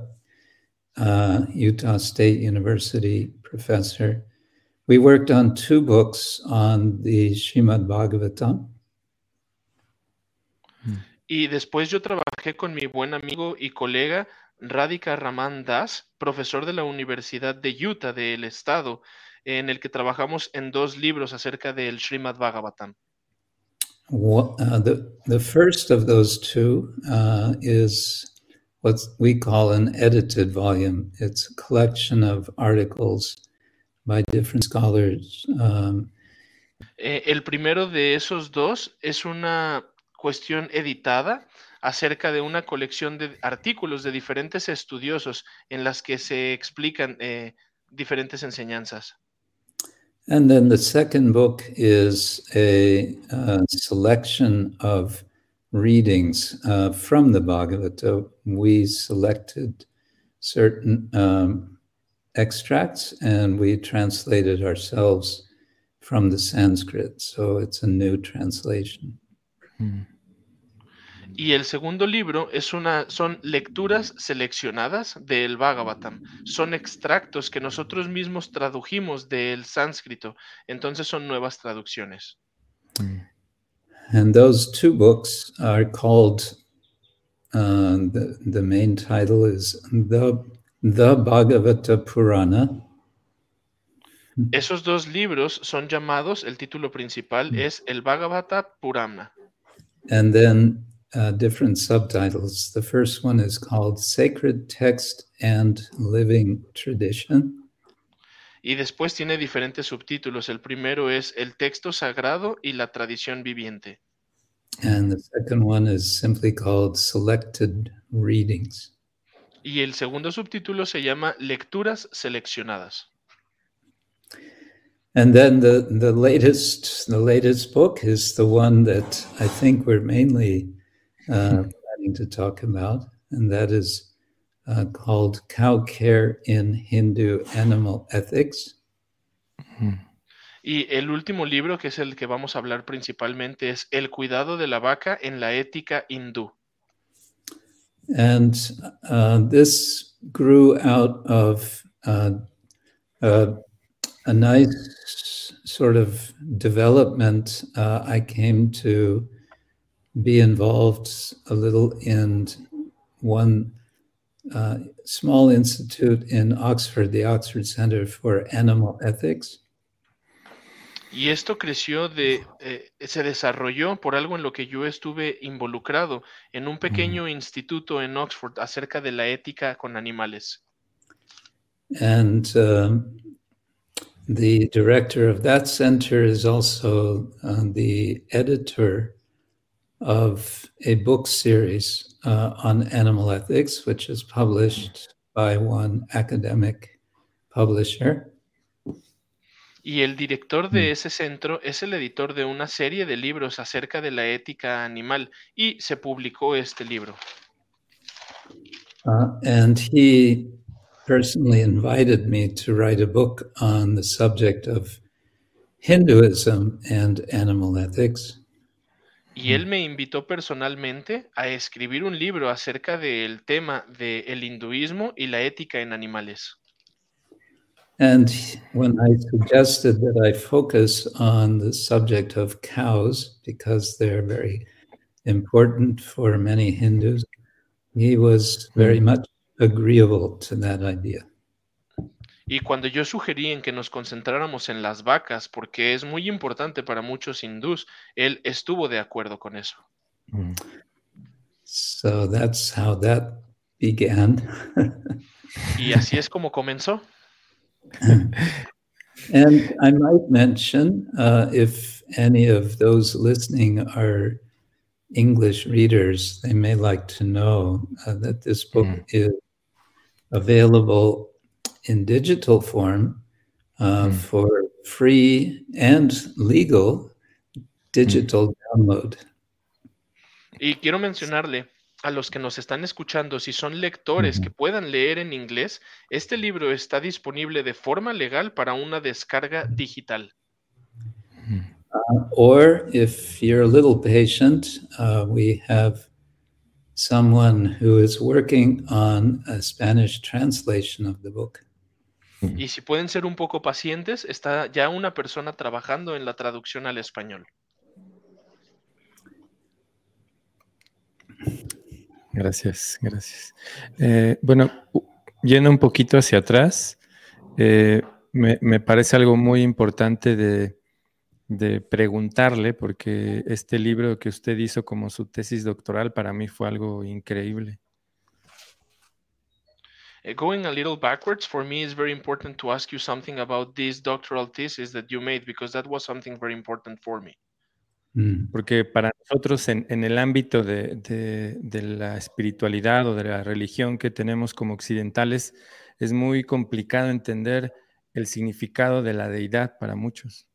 uh, Utah State University professor. We worked on two books on the Srimad Bhagavatam. Y después yo trabajé con mi buen amigo y colega Radhika Raman Das, profesor de la Universidad de Utah del estado, en el que trabajamos en dos libros acerca del Srimad Bhagavatam. What, uh, the, the first of those two uh, is what we call an edited volume. It's a collection of articles by different scholars. Um, Eh, el primero de esos dos es una cuestión editada acerca de una colección de artículos de diferentes estudiosos en las que se explican eh, diferentes enseñanzas. And then the second book is a, uh selection of readings uh, from the Bhagavata. We selected certain um, extracts and we translated ourselves from the Sanskrit. So it's a new translation. Y el segundo libro es una, son lecturas seleccionadas del Bhagavatam. Son extractos que nosotros mismos tradujimos del sánscrito. Entonces son nuevas traducciones. And those two books are called, uh, the, the main title is the, the Bhagavata Purana. Esos dos libros son llamados, el título principal es el Bhagavata Purana. And then uh, different subtitles. The first one is called Sacred Text and Living Tradition. Y después tiene diferentes subtítulos. El primero es el texto sagrado y la tradición viviente. And the second one is simply called Selected Readings. Y el segundo subtítulo se llama Lecturas seleccionadas. And then the, the latest the latest book is the one that I think we're mainly uh, planning to talk about, and that is uh, called Cow Care in Hindu Animal Ethics. Y el último libro, que es el que vamos a hablar principalmente, es El cuidado de la vaca en la ética hindú. And uh, this grew out of uh, uh, a nice sort of development. Uh, I came to be involved a little in one uh, small institute in Oxford, the Oxford Center for Animal Ethics. Y esto creció de, eh, se desarrolló por algo en lo que yo estuve involucrado en un pequeño instituto en Oxford acerca de la ética con animales. And um, the director of that center is also uh, the editor of a book series uh, on animal ethics, which is published by one academic publisher. Y el director de ese centro es el editor de una serie de libros acerca de la ética animal y se publicó este libro. Uh, and he personally invited me to write a book on the subject of Hinduism and animal ethics. Y él me invitó personalmente a escribir un libro acerca del tema del hinduismo y la ética en animales. And when I suggested that I focus on the subject of cows, because they're very important for many Hindus, he was very mm. much agreeable to that idea. Y cuando yo sugerí en que nos concentráramos en las vacas, porque es muy importante para muchos hindús, él estuvo de acuerdo con eso. So that's how that began. y así es como comenzó. and I might mention, uh, if any of those listening are English readers, they may like to know uh, that this book mm. is available in digital form uh, mm. for free and legal digital mm. download. Y quiero mencionarle a los que nos están escuchando, si son lectores que puedan leer en inglés, este libro está disponible de forma legal para una descarga digital. Uh, or if you're a little patient, uh, we have someone who is working on a Spanish translation of the book. Y si pueden ser un poco pacientes, está ya una persona trabajando en la traducción al español. Gracias, gracias. Eh, bueno, yendo un poquito hacia atrás, eh, me, parece algo muy importante de, de, preguntarle, porque este libro que usted hizo como su tesis doctoral para mí fue algo increíble. Uh, going a little backwards, for me, it's very important to ask you something about this doctoral thesis that you made, because that was something very important for me. Mm. Porque para nosotros en, en el ámbito de, de, de, la espiritualidad o de la religión que tenemos como occidentales, es muy complicado entender el significado de la deidad para muchos.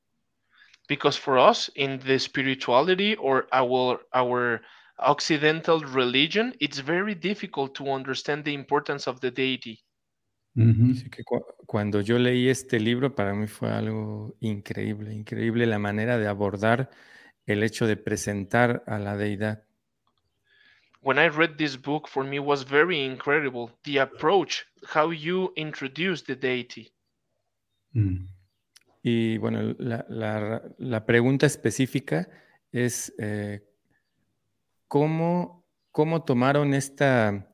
Because for us, in the spirituality or our, our Occidental religion, it's very difficult to understand the importance of the deity. que cuando yo leí este libro, para mí fue algo increíble, increíble la manera de abordar el hecho de presentar a la deidad. When I read this book, for me was very incredible the approach, how you introduce the deity. Mm. Y bueno, la, la, la, pregunta específica es eh, ¿cómo, cómo tomaron esta,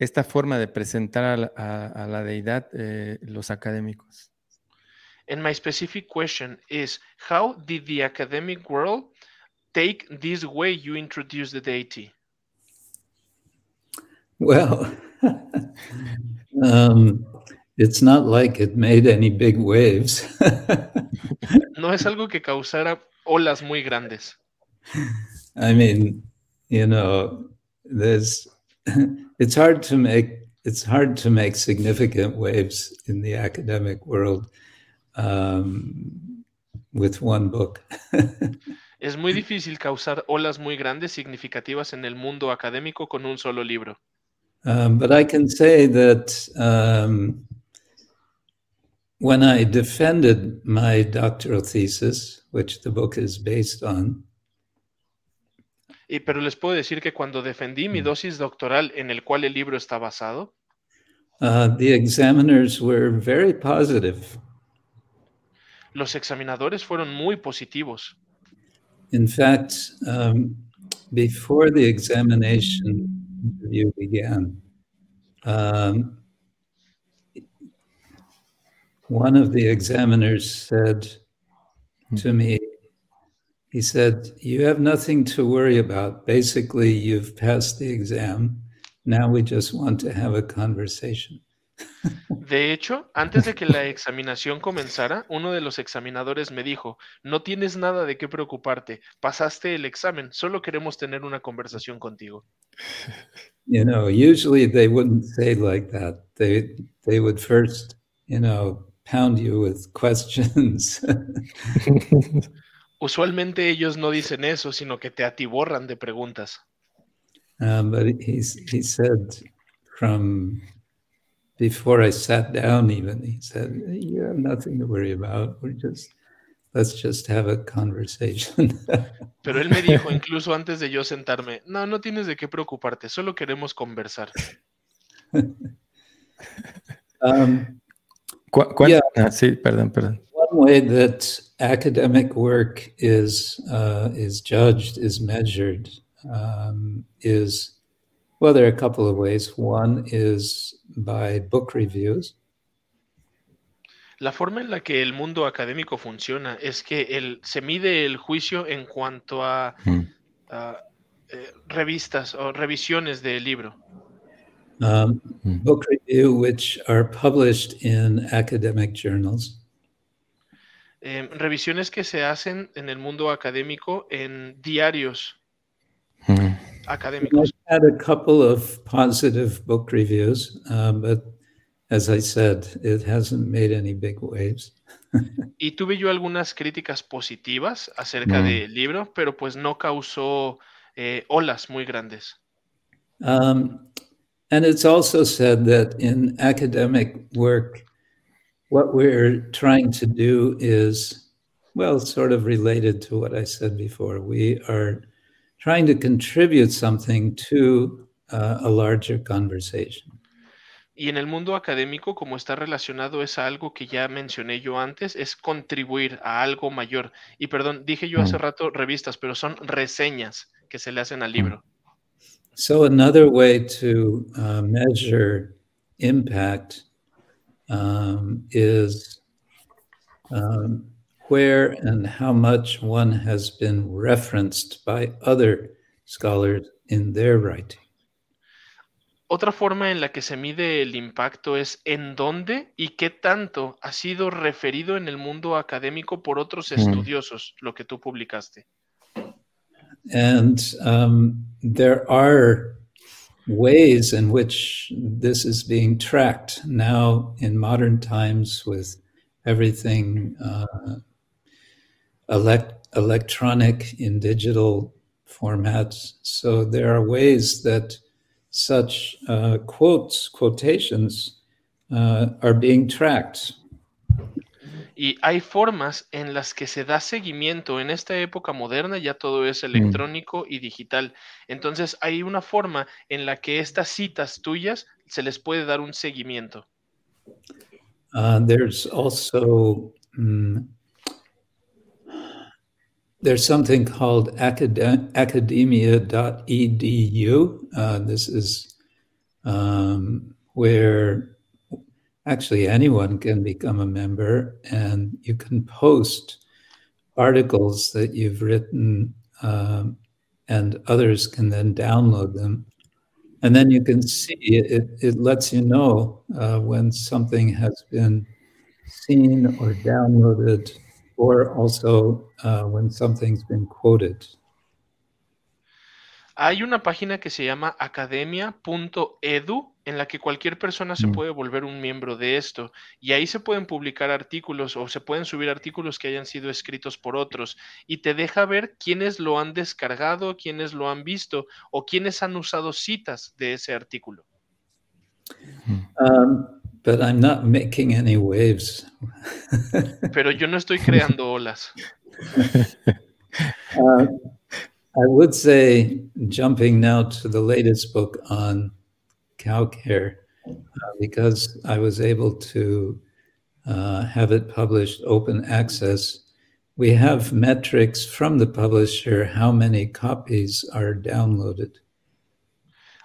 esta forma de presentar a la, a, a la deidad eh, los académicos? And my specific question is, how did the academic world take this way you introduce the deity? Well, um, it's not like it made any big waves. no es algo que causara olas muy grandes. I mean, you know, there's it's hard to make it's hard to make significant waves in the academic world um, with one book. es muy difícil causar olas muy grandes significativas en el mundo académico con un solo libro. Um, but I can say that um, when I defended my doctoral thesis, which the book is based on, Y, pero les puedo decir que cuando defendí mi mm. dosis doctoral en el cual el libro está basado, Uh, the examiners were very positive. Los examinadores fueron muy positivos. In fact, um, before the examination interview began, um, one of the examiners said to hmm. me, he said, You have nothing to worry about. Basically, you've passed the exam. Now we just want to have a conversation. De hecho, antes de que la examinación comenzara, uno de los examinadores me dijo, no tienes nada de qué preocuparte, pasaste el examen, solo queremos tener una conversación contigo. You know, usually they wouldn't say like that. They they would first, you know, pound you with questions. Usualmente ellos no dicen eso, sino que te atiborran de preguntas. Um, but he, he said from before I sat down, even he said, "You have nothing to worry about. We're just let's just have a conversation." Pero él me dijo, incluso antes de yo sentarme, no, no tienes de qué preocuparte, solo queremos conversar. um, ¿Cu- cuán- Yeah. ah, sí, perdón, perdón. one way that academic work is uh, is judged, is measured, um, is well, there are a couple of ways. One is by book reviews. La forma en la que el mundo académico funciona es que el, se mide el juicio en cuanto a, Mm. a, eh, revistas o revisiones del libro. Um, Mm. book review, which are published in academic journals. Em, revisiones que se hacen en el mundo académico en diarios Mm. académicos. I've had a couple of positive book reviews, uh, but as I said, it hasn't made any big waves. Y tuve yo algunas críticas positivas acerca Mm. del libro, pero pues no causó eh, olas muy grandes. Um, and it's also said that in academic work, what we're trying to do is, well, sort of related to what I said before. We are trying to contribute something to uh, a larger conversation. Y en el mundo académico, como está relacionado, es algo que ya mencioné yo antes, es contribuir a algo mayor. Y perdón, dije yo hace Mm. rato revistas, pero son reseñas que se le hacen al libro. So, another way to uh, measure impact um, is um, where and how much one has been referenced by other scholars in their writing. Otra forma en la que se mide el impacto es en dónde y qué tanto ha sido referido en el mundo académico por otros Mm. estudiosos, lo que tú publicaste. And um, there are ways in which this is being tracked now in modern times with everything uh, elect- electronic in digital formats. So there are ways that such uh, quotes, quotations, uh, are being tracked. Y hay formas en las que se da seguimiento. En esta época moderna ya todo es electrónico y digital. Entonces hay una forma en la que estas citas tuyas se les puede dar un seguimiento. Uh, there's also mm, there's something called acad- academia.edu. Uh, this is um, where actually anyone can become a member, and you can post articles that you've written, um, and others can then download them. And then you can see it, it lets you know uh, when something has been seen or downloaded, or also uh, when something's been quoted. Hay una página que se llama academia.edu en la que cualquier persona se Mm. puede volver un miembro de esto y ahí se pueden publicar artículos o se pueden subir artículos que hayan sido escritos por otros y te deja ver quiénes lo han descargado, quiénes lo han visto o quiénes han usado citas de ese artículo. Um, but I'm not making any waves. Pero yo no estoy creando olas. Uh, I would say, jumping now to the latest book on cow care, uh, because I was able to uh, have it published open access. We have metrics from the publisher how many copies are downloaded.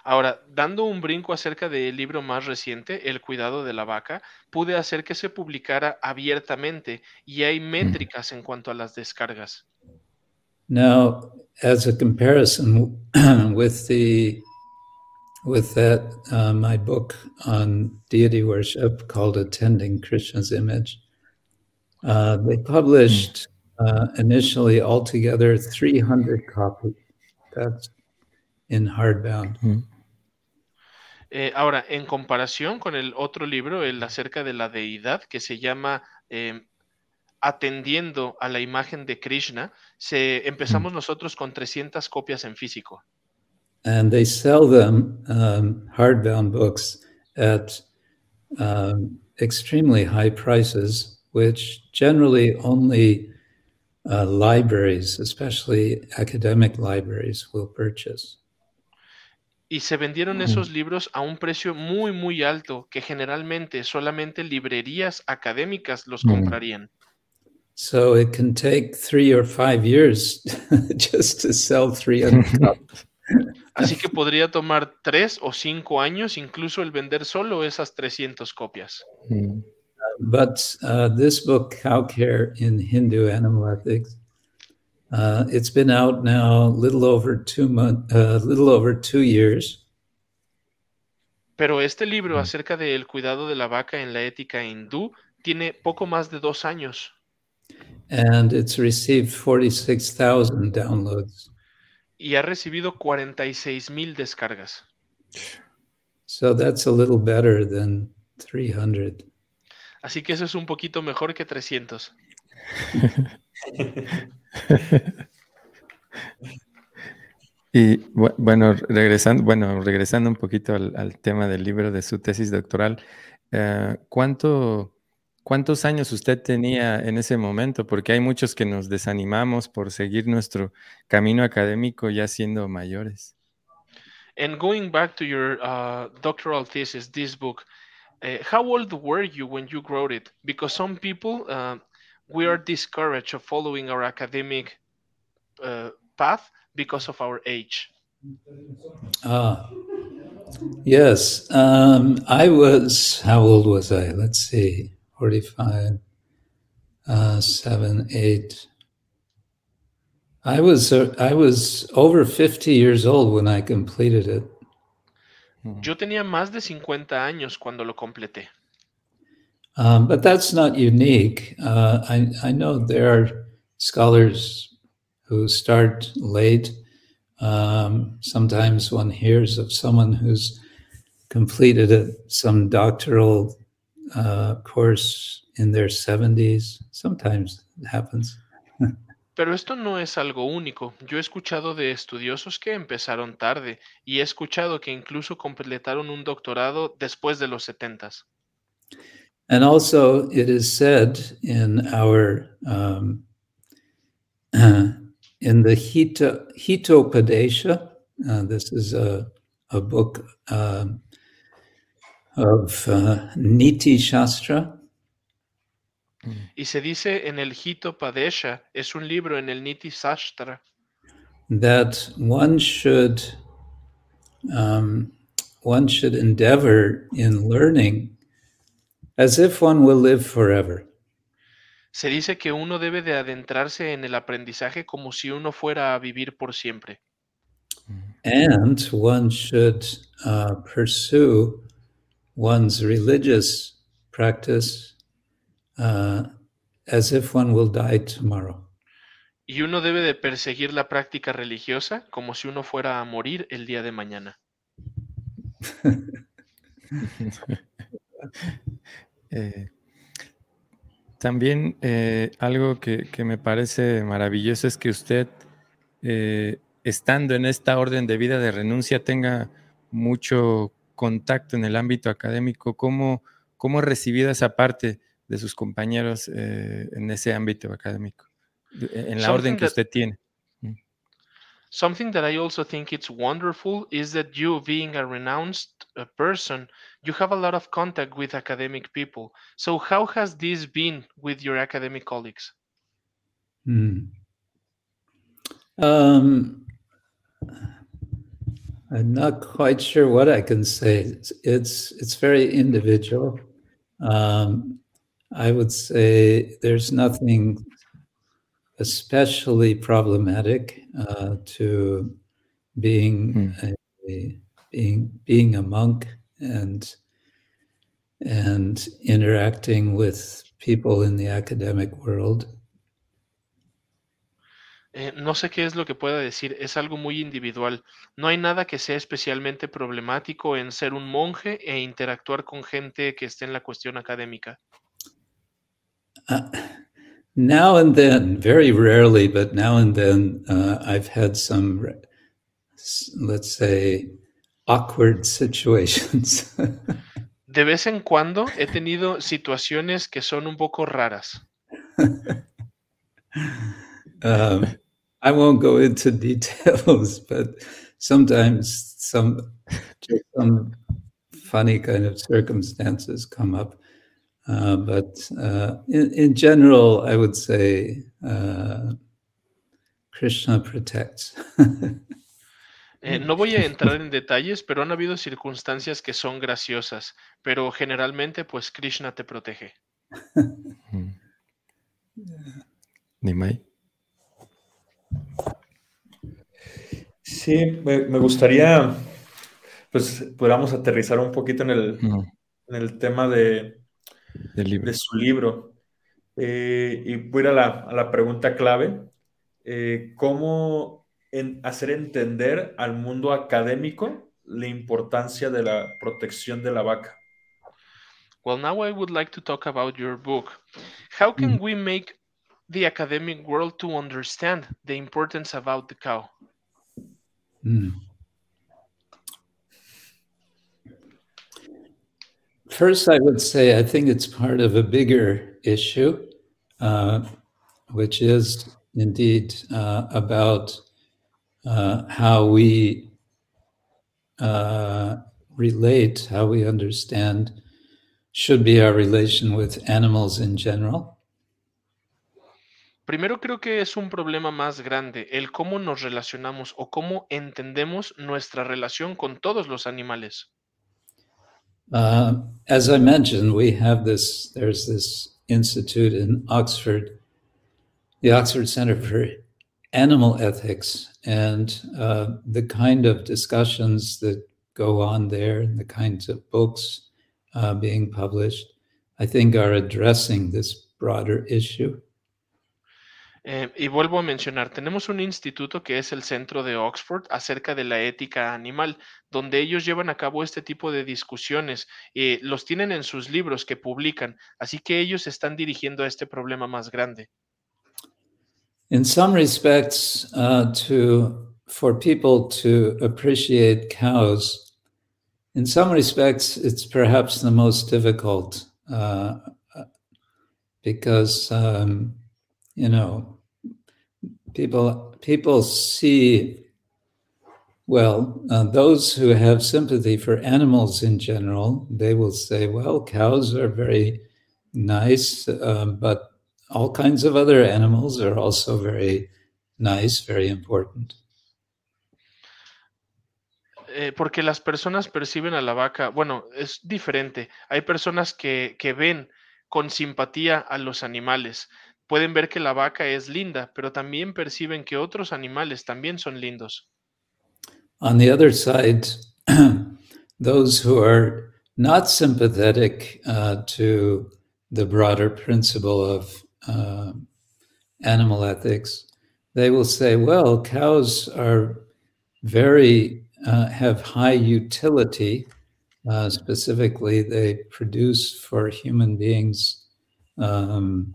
Ahora, dando un brinco acerca del libro más reciente, El cuidado de la vaca, pude hacer que se publicara abiertamente y hay métricas en cuanto a las descargas. Now, as a comparison with the with that, uh, my book on deity worship called "Attending Krishna's Image," uh, they published uh, initially altogether 300 copies. That's in hardbound. Eh, ahora, en comparación con el otro libro, el acerca de la deidad, que se llama em, Atendiendo a la imagen de Krishna, se, empezamos nosotros con 300 copias en físico. and they sell them um, hardbound books at um, extremely high prices, which generally only uh, libraries, especially academic libraries, will purchase. Y se vendieron esos libros a un precio muy, muy alto, que generalmente solamente librerías académicas los comprarían. So it can take three or five years just to sell 300 copies. Así que podría tomar tres o cinco años incluso el vender solo esas 300 copias. But uh, this book, Cow Care in Hindu Animal Ethics, uh, it's been out now a little over two month, uh, little over two years, Pero este libro acerca del cuidado de la vaca en la ética hindú tiene poco más de dos años and it's received 46,000 downloads. y ha recibido 46 mil descargas. So that's a little better than 300. Así que eso es un poquito mejor que 300. Y bu- bueno, regresando, bueno, regresando un poquito al, al tema del libro de su tesis doctoral, eh, ¿cuánto, ¿cuántos años usted tenía en ese momento? Porque hay muchos que nos desanimamos por seguir nuestro camino académico ya siendo mayores. And going back to your uh, doctoral thesis, this book, uh, how old were you when you wrote it? Because some people, uh, we are discouraged of following our academic uh, path because of our age. Ah, yes. Um, I was, how old was I? Let's see, 45, uh, 7, 8. I was, uh, I was over 50 years old when I completed it. Yo tenía más de 50 años cuando lo completé. Um, but that's not unique. Uh, I, I know there are scholars who start late. Um, sometimes one hears of someone who's completed a, some doctoral uh, course in their 70s. Sometimes it happens. Pero esto no es algo único. Yo he escuchado de estudiosos que empezaron tarde y he escuchado que incluso completaron un doctorado después de los 70s. And also, it is said in our um, in the Hita, Hitopadesha. Uh, this is a a book um of uh, Niti Shastra, Y se dice en el Hitopadesha, es un libro en el Niti Sastra, that one should um, one should endeavor in learning as if one will live forever. se dice que uno debe de adentrarse en el aprendizaje como si uno fuera a vivir por siempre. And one should uh, pursue one's religious practice uh, as if one will die tomorrow. Y uno debe de perseguir la práctica religiosa como si uno fuera a morir el día de mañana. Eh, también eh, algo que, que me parece maravilloso es que usted, eh, estando en esta orden de vida de renuncia, tenga mucho contacto en el ámbito académico. ¿Cómo, cómo ha recibido esa parte de sus compañeros eh, en ese ámbito académico? De- En la orden Something que that- usted tiene. Something that I also think it's wonderful is that you, being a renounced uh, person, you have a lot of contact with academic people. So, how has this been with your academic colleagues? Hmm. Um, I'm not quite sure what I can say. It's it's, it's very individual. Um, I would say there's nothing especially problematic uh, to being a, a, being being a monk and and interacting with people in the academic world. Eh, no sé qué es lo que pueda decir, es algo muy individual. No hay nada que sea especialmente problemático en ser un monje e interactuar con gente que esté en la cuestión académica. Uh, now and then, very rarely, but now and then, uh, I've had some, let's say, awkward situations. De vez en cuando he tenido situaciones que son un poco raras. um, I won't go into details, but sometimes some some funny kind of circumstances come up. Uh, but uh, in, in, general, I would say uh, Krishna protects. Eh, no voy a entrar en detalles, pero han habido circunstancias que son graciosas, pero generalmente pues Krishna te protege. Nimai. Sí, me, gustaría, pues, podamos aterrizar un poquito en el, en el tema de, de su libro. Eh, y voy a ir a la, a la pregunta clave. Eh, ¿Cómo en hacer entender al mundo académico la importancia de la protección de la vaca? Well, now I would like to talk about your book. How can we make the academic world to understand the importance about the cow? Mm. First, I would say I think it's part of a bigger issue, uh, which is indeed uh, about uh, how we uh, relate, how we understand, should be our relation with animals in general. Primero creo que es un problema más grande, el cómo nos relacionamos o cómo entendemos nuestra relación con todos los animales. Uh, as I mentioned, we have this, there's this institute in Oxford, the Oxford Center for Animal Ethics, and uh, the kind of discussions that go on there, and the kinds of books uh, being published, I think are addressing this broader issue. Eh, y vuelvo a mencionar, tenemos un instituto que es el Centro de Oxford acerca de la ética animal, donde ellos llevan a cabo este tipo de discusiones, y los tienen en sus libros que publican, así que ellos están dirigiendo a este problema más grande. In some respects, uh, to for people to respects, it's perhaps the most difficult uh, because um, you know people people see well uh, those who have sympathy for animals in general they will say well cows are very nice um, but all kinds of other animals are also very nice very important eh, porque las personas perciben a la vaca, bueno, es diferente. Hay personas que, que ven con simpatía a los animales. Pueden ver que la vaca es linda, pero también perciben que otros animales también son lindos. On the other side, those who are not sympathetic uh, to the broader principle of uh, animal ethics, they will say, well, cows are very, uh, have high utility. Uh, specifically, they produce for human beings um,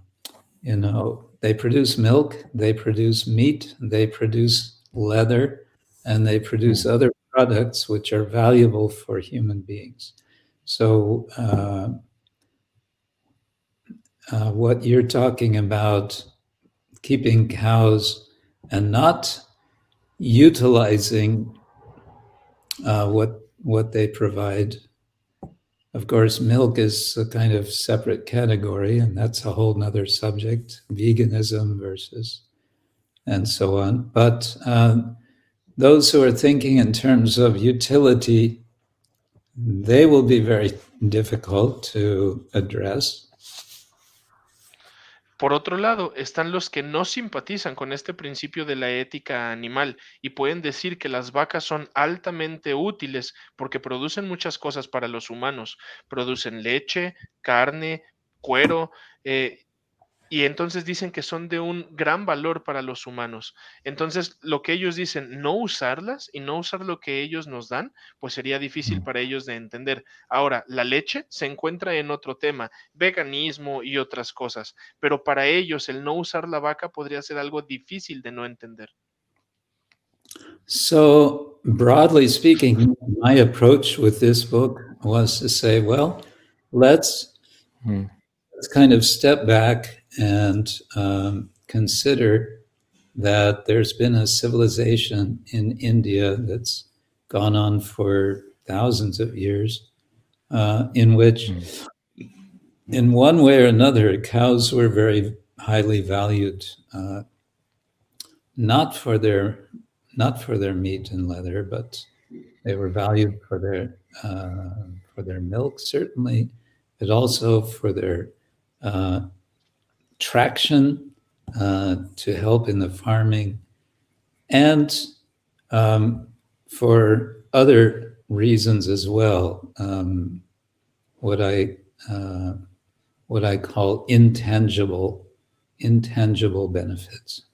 you know, they produce milk, they produce meat, they produce leather, and they produce mm. other products which are valuable for human beings. So, uh, uh, what you're talking about, keeping cows and not utilizing uh, what what they provide. Of course, milk is a kind of separate category, and that's a whole nother subject veganism versus and so on. But um, those who are thinking in terms of utility, they will be very difficult to address. Por otro lado, están los que no simpatizan con este principio de la ética animal y pueden decir que las vacas son altamente útiles porque producen muchas cosas para los humanos. Producen leche, carne, cuero, eh, y entonces dicen que son de un gran valor para los humanos. Entonces, lo que ellos dicen, no usarlas y no usar lo que ellos nos dan, pues sería difícil para ellos de entender. Ahora, la leche se encuentra en otro tema, veganismo y otras cosas, pero para ellos el no usar la vaca podría ser algo difícil de no entender. So, broadly speaking, my approach with this book was to say, well, let's, hmm. let's kind of step back and um, consider that there's been a civilization in India that's gone on for thousands of years, uh, in which, mm. in one way or another, cows were very highly valued, uh, not for their not for their meat and leather, but they were valued for their uh, for their milk certainly, but also for their uh, traction uh, to help in the farming and um, for other reasons as well. Um, what I uh, what I call intangible intangible benefits.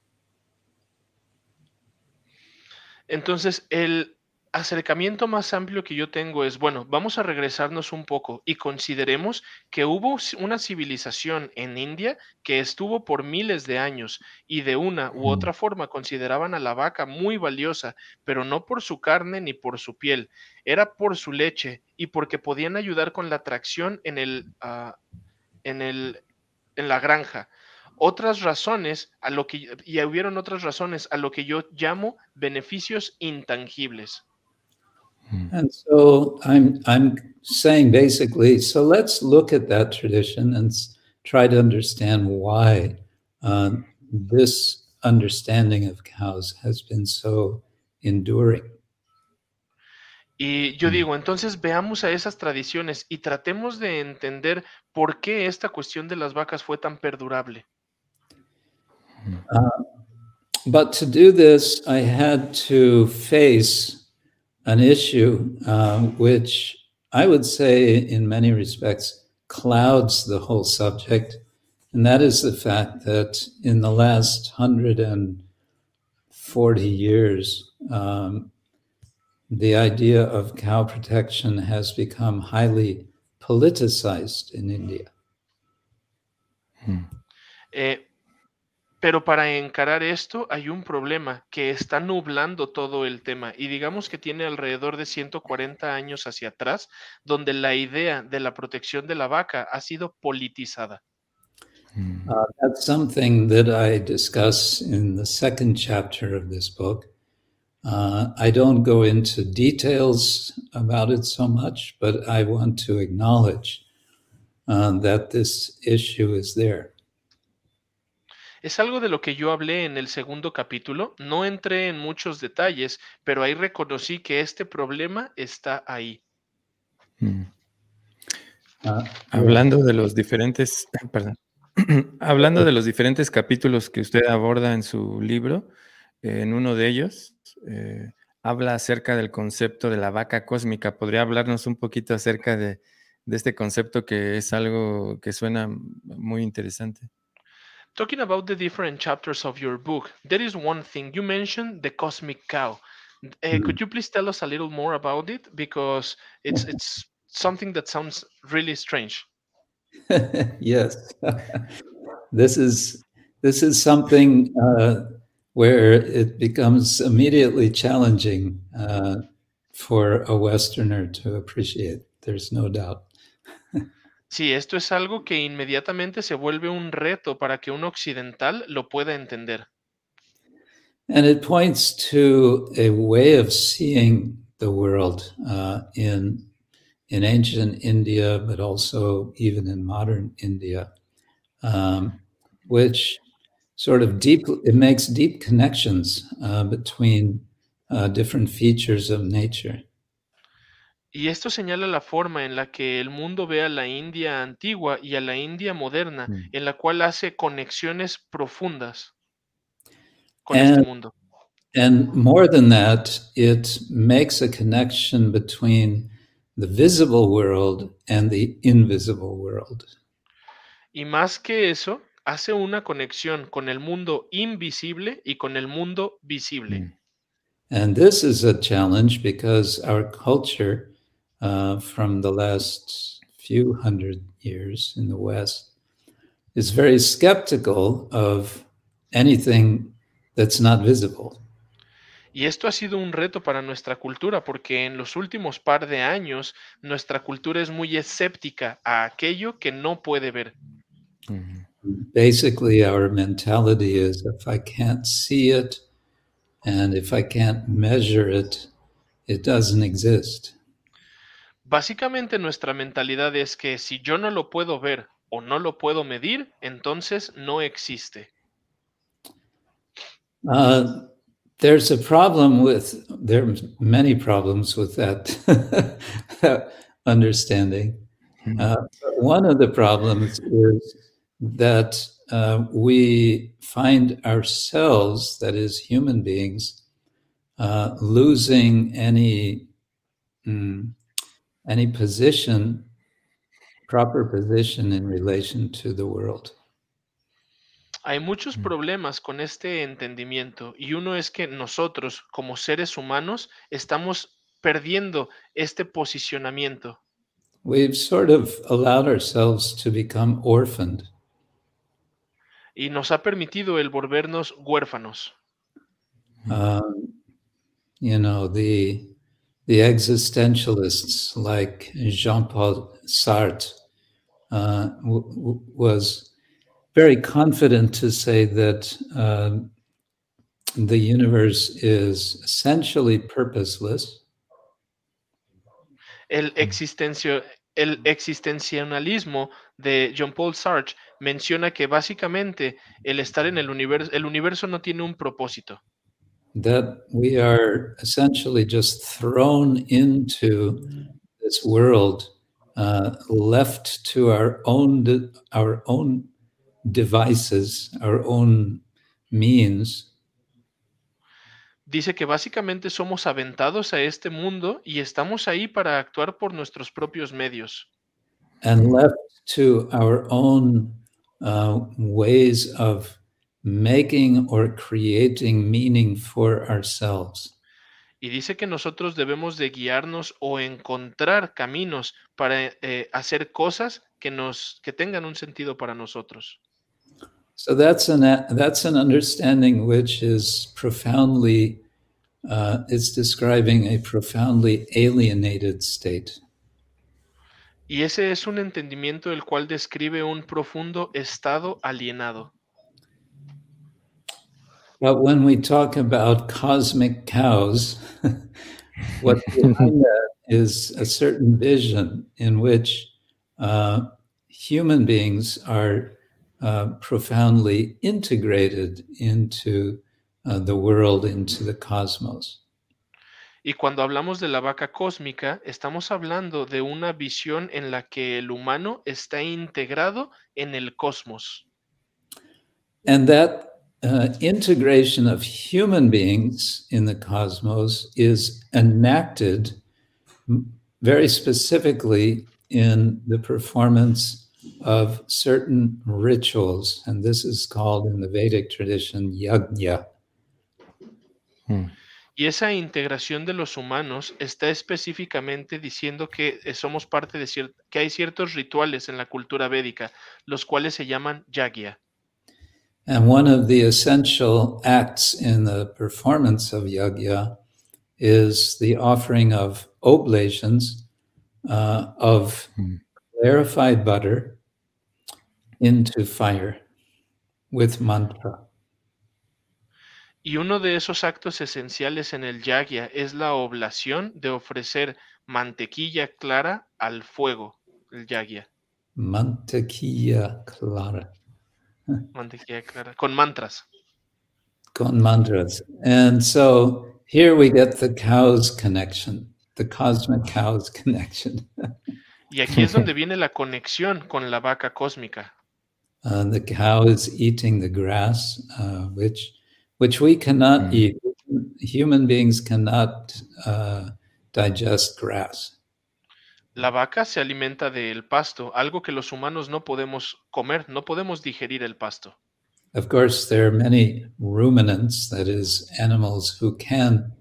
Entonces, el acercamiento más amplio que yo tengo es, bueno, vamos a regresarnos un poco y consideremos que hubo una civilización en India que estuvo por miles de años y de una u otra forma consideraban a la vaca muy valiosa, pero no por su carne ni por su piel, era por su leche y porque podían ayudar con la tracción en el, ah, en el, en la granja otras razones a lo que y hubieron otras razones a lo que yo llamo beneficios intangibles. Hmm. And so I'm I'm saying basically, so let's look at that tradition and try to understand why uh, this understanding of cows has been so enduring. Y yo digo, entonces veamos a esas tradiciones y tratemos de entender por qué esta cuestión de las vacas fue tan perdurable. Uh, but to do this, I had to face an issue uh, which I would say, in many respects, clouds the whole subject. And that is the fact that in the last 140 years, um, the idea of cow protection has become highly politicized in India. Hmm. Eh, Pero para encarar esto hay un problema que está nublando todo el tema y digamos que tiene alrededor de 140 años hacia atrás, donde la idea de la protección de la vaca ha sido politizada. Mm. Uh, that's something that I discuss in the second chapter of this book. Uh, I don't go into details about it so much, but I want to acknowledge uh, that this issue is there. Es algo de lo que yo hablé en el segundo capítulo. No entré en muchos detalles, pero ahí reconocí que este problema está ahí. Mm. Ah, hablando de los diferentes, perdón, hablando de los diferentes capítulos que usted aborda en su libro, en uno de ellos eh, habla acerca del concepto de la vaca cósmica. ¿Podría hablarnos un poquito acerca de este concepto que es algo que suena muy interesante? Talking about the different chapters of your book, there is one thing you mentioned the cosmic cow. Uh, could you please tell us a little more about it because it's it's something that sounds really strange. yes, this is this is something uh, where it becomes immediately challenging uh, for a Westerner to appreciate. There's no doubt. Sí, esto es algo que inmediatamente se vuelve un reto para que un occidental lo pueda entender. And it points to a way of seeing the world uh, in in ancient India, but also even in modern India, um, which sort of deep it makes deep connections uh, between uh, different features of nature. Y esto señala la forma en la que el mundo ve a la India antigua y a la India moderna, Mm. en la cual hace conexiones profundas con And- este mundo. And more than that, it makes a connection between the visible world and the invisible world. Y más que eso, hace una conexión con el mundo invisible y con el mundo visible. Mm. And this is a challenge because our culture, uh, from the last few hundred years in the West, is very skeptical of anything that's not visible. Y esto ha sido un reto para nuestra cultura porque en los últimos par de años nuestra cultura es muy escéptica a aquello que no puede ver. Mhm. Basically, our mentality is if I can't see it and if I can't measure it, it doesn't exist. Básicamente nuestra mentalidad es que si yo no lo puedo ver o no lo puedo medir, entonces no existe. Uh, there's a problem with there are many problems with that, that understanding. Mhm. Uh, one of the problems is that uh, we find ourselves, that is, human beings, uh, losing any mm, any position, proper position in relation to the world. Hay muchos Mm. problemas con este entendimiento y uno es que nosotros como seres humanos estamos perdiendo este posicionamiento. We've sort of allowed ourselves to become orphaned. y nos ha permitido el volvernos huérfanos. Um, you know, the the existentialists like Jean-Paul Sartre uh, w- was very confident to say that um, the universe is essentially purposeless, El, existencio- el existencialismo de Jean-Paul Sartre menciona que básicamente el estar en el universo, el universo no tiene un propósito, that we are essentially just thrown into this world, uh, left to our own our own devices, our own means, Dice que básicamente somos aventados a este mundo y estamos ahí para actuar por nuestros propios medios. And left to our own uh, ways of making or creating meaning for ourselves. y dice que nosotros debemos de guiarnos o encontrar caminos para eh, hacer cosas que nos que tengan un sentido para nosotros. So that's an that's an understanding which is profoundly uh, it's describing a profoundly alienated state. Y ese es un entendimiento el cual describe un profundo estado alienado. But when we talk about cosmic cows, what behind that is a certain vision in which uh, human beings are uh, profoundly integrated into uh, the world, into the cosmos. Y cuando hablamos de la vaca cósmica, estamos hablando de una visión en la que el humano está integrado en el cosmos. And that uh, integration of human beings in the cosmos is enacted very specifically in the performance of certain rituals. And this is called in the Vedic tradition yajna. Y esa integración de los humanos está específicamente diciendo que eh, somos parte de que hay ciertos rituales en la cultura védica, los cuales se llaman yagya. And one of the essential acts in the performance of yajna is the offering of oblations uh, of Hmm. clarified butter into fire with mantra. Y uno de esos actos esenciales en el yagya es la oblación de ofrecer mantequilla clara al fuego, el yagya. Mantequilla clara. Mantequilla clara, con mantras. Con mantras. And so here we get the cow's connection, the cosmic cow's connection. Y aquí es donde viene la conexión con la vaca cósmica. Uh, the cow is eating the grass, uh, which which we cannot Mm. eat. Human beings cannot uh, digest grass. La vaca se alimenta del pasto, algo que los humanos no podemos comer, no podemos digerir el pasto. Of course, there are many ruminants, that is, animals who can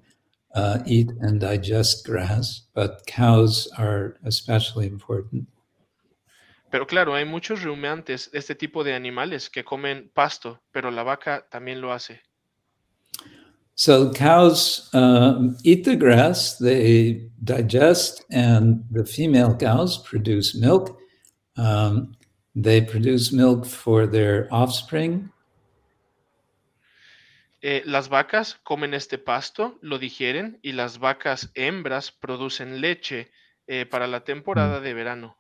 uh, eat and digest grass, but cows are especially important. Pero claro, hay muchos rumiantes este tipo de animales que comen pasto, pero la vaca también lo hace. So cows um, eat the grass, they digest, and the female cows produce milk. Um, they produce milk for their offspring, Eh, las vacas comen este pasto, lo digieren y las vacas hembras producen leche eh, para la temporada de verano.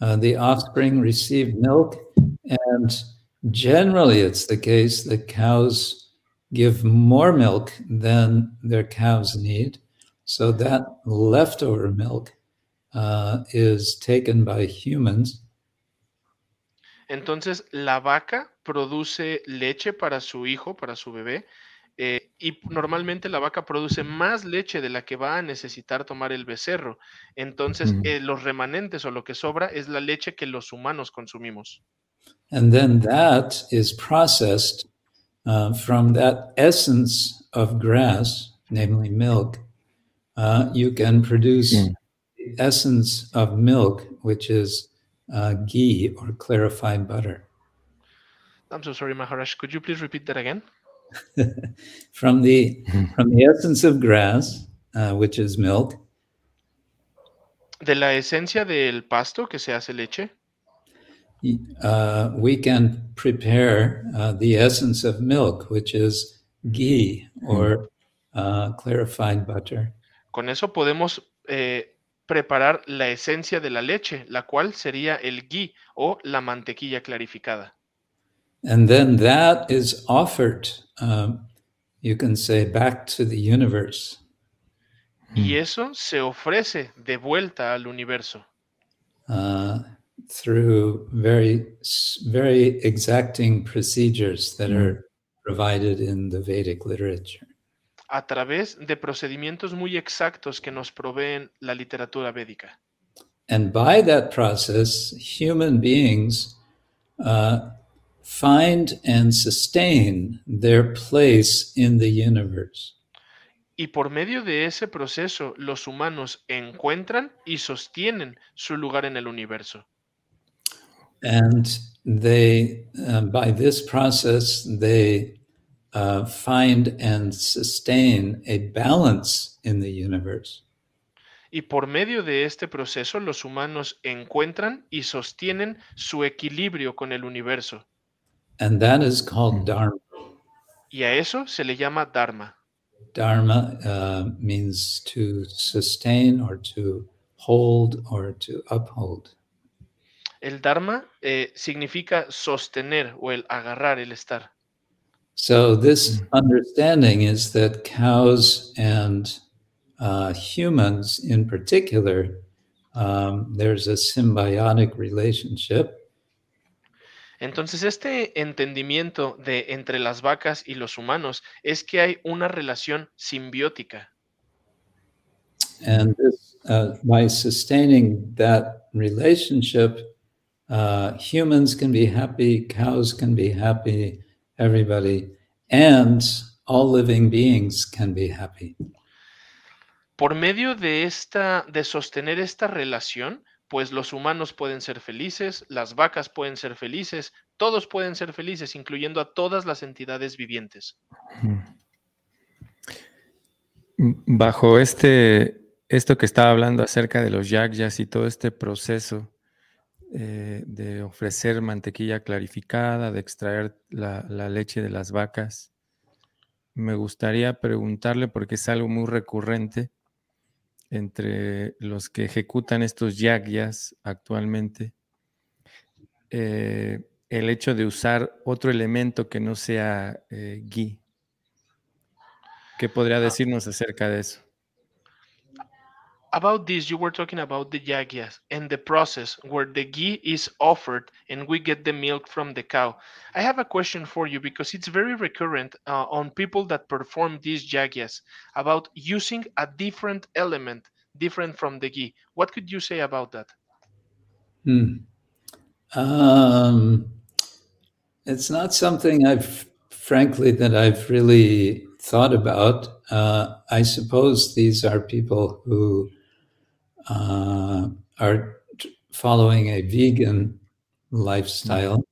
uh, the offspring receive milk, and generally it's the case that cows give more milk than their calves need. So that leftover milk uh, is taken by humans Entonces, la vaca produce leche para su hijo, para su bebé, eh, y normalmente la vaca produce más leche de la que va a necesitar tomar el becerro. Entonces, Ujú. eh, los remanentes o lo que sobra es la leche que los humanos consumimos. And then that is processed uh, from that essence of grass, namely milk. Uh, you can produce Mm. the essence of milk, which is uh, ghee or clarified butter. I'm so sorry, Maharaj. Could you please repeat that again? from the Mhm. from the essence of grass, uh, which is milk, De la esencia del pasto que se hace leche, y- uh, we can prepare uh, the essence of milk, which is ghee or uh, clarified butter. con eso podemos eh, preparar la esencia de la leche, la cual sería el ghee o la mantequilla clarificada. And then that is offered, um, you can say, back to the universe. Y eso se ofrece de vuelta al universo uh, through very, very exacting procedures that Mm. are provided in the Vedic literature. a través de procedimientos muy exactos que nos proveen la literatura védica. And by that process, human beings uh, find and sustain their place in the universe. Y por medio de ese proceso, los humanos encuentran y sostienen su lugar en el universo. And they, uh, by this process, they uh, find and sustain a balance in the universe. Y por medio de este proceso, los humanos encuentran y sostienen su equilibrio con el universo. And that is called Dharma. Y a eso se le llama Dharma. Dharma uh, means to sustain or to hold or to uphold. El Dharma eh, significa sostener o el agarrar, el estar. So, this understanding is that cows and uh, humans in particular, um, there's a symbiotic relationship. Entonces, este entendimiento de entre las vacas y los humanos es que hay una relación simbiótica. And this, uh, by sustaining that relationship, uh, humans can be happy, cows can be happy, everybody, and all living beings can be happy. Por medio de esta, de sostener esta relación, pues los humanos pueden ser felices, las vacas pueden ser felices, todos pueden ser felices, incluyendo a todas las entidades vivientes. Bajo este, esto que estaba hablando acerca de los yagyas y todo este proceso eh, de ofrecer mantequilla clarificada, de extraer la, la leche de las vacas, me gustaría preguntarle, porque es algo muy recurrente entre los que ejecutan estos yagyas actualmente, eh, el hecho de usar otro elemento que no sea eh, ghee. ¿Qué podría ah. decirnos acerca de eso? About this, you were talking about the yagyas and the process where the ghee is offered and we get the milk from the cow. I have a question for you because it's very recurrent uh, on people that perform these yagyas about using a different element, different from the ghee. What could you say about that? Hmm. Um, it's not something I've, frankly, that I've really thought about. Uh, I suppose these are people who uh, are following a vegan lifestyle.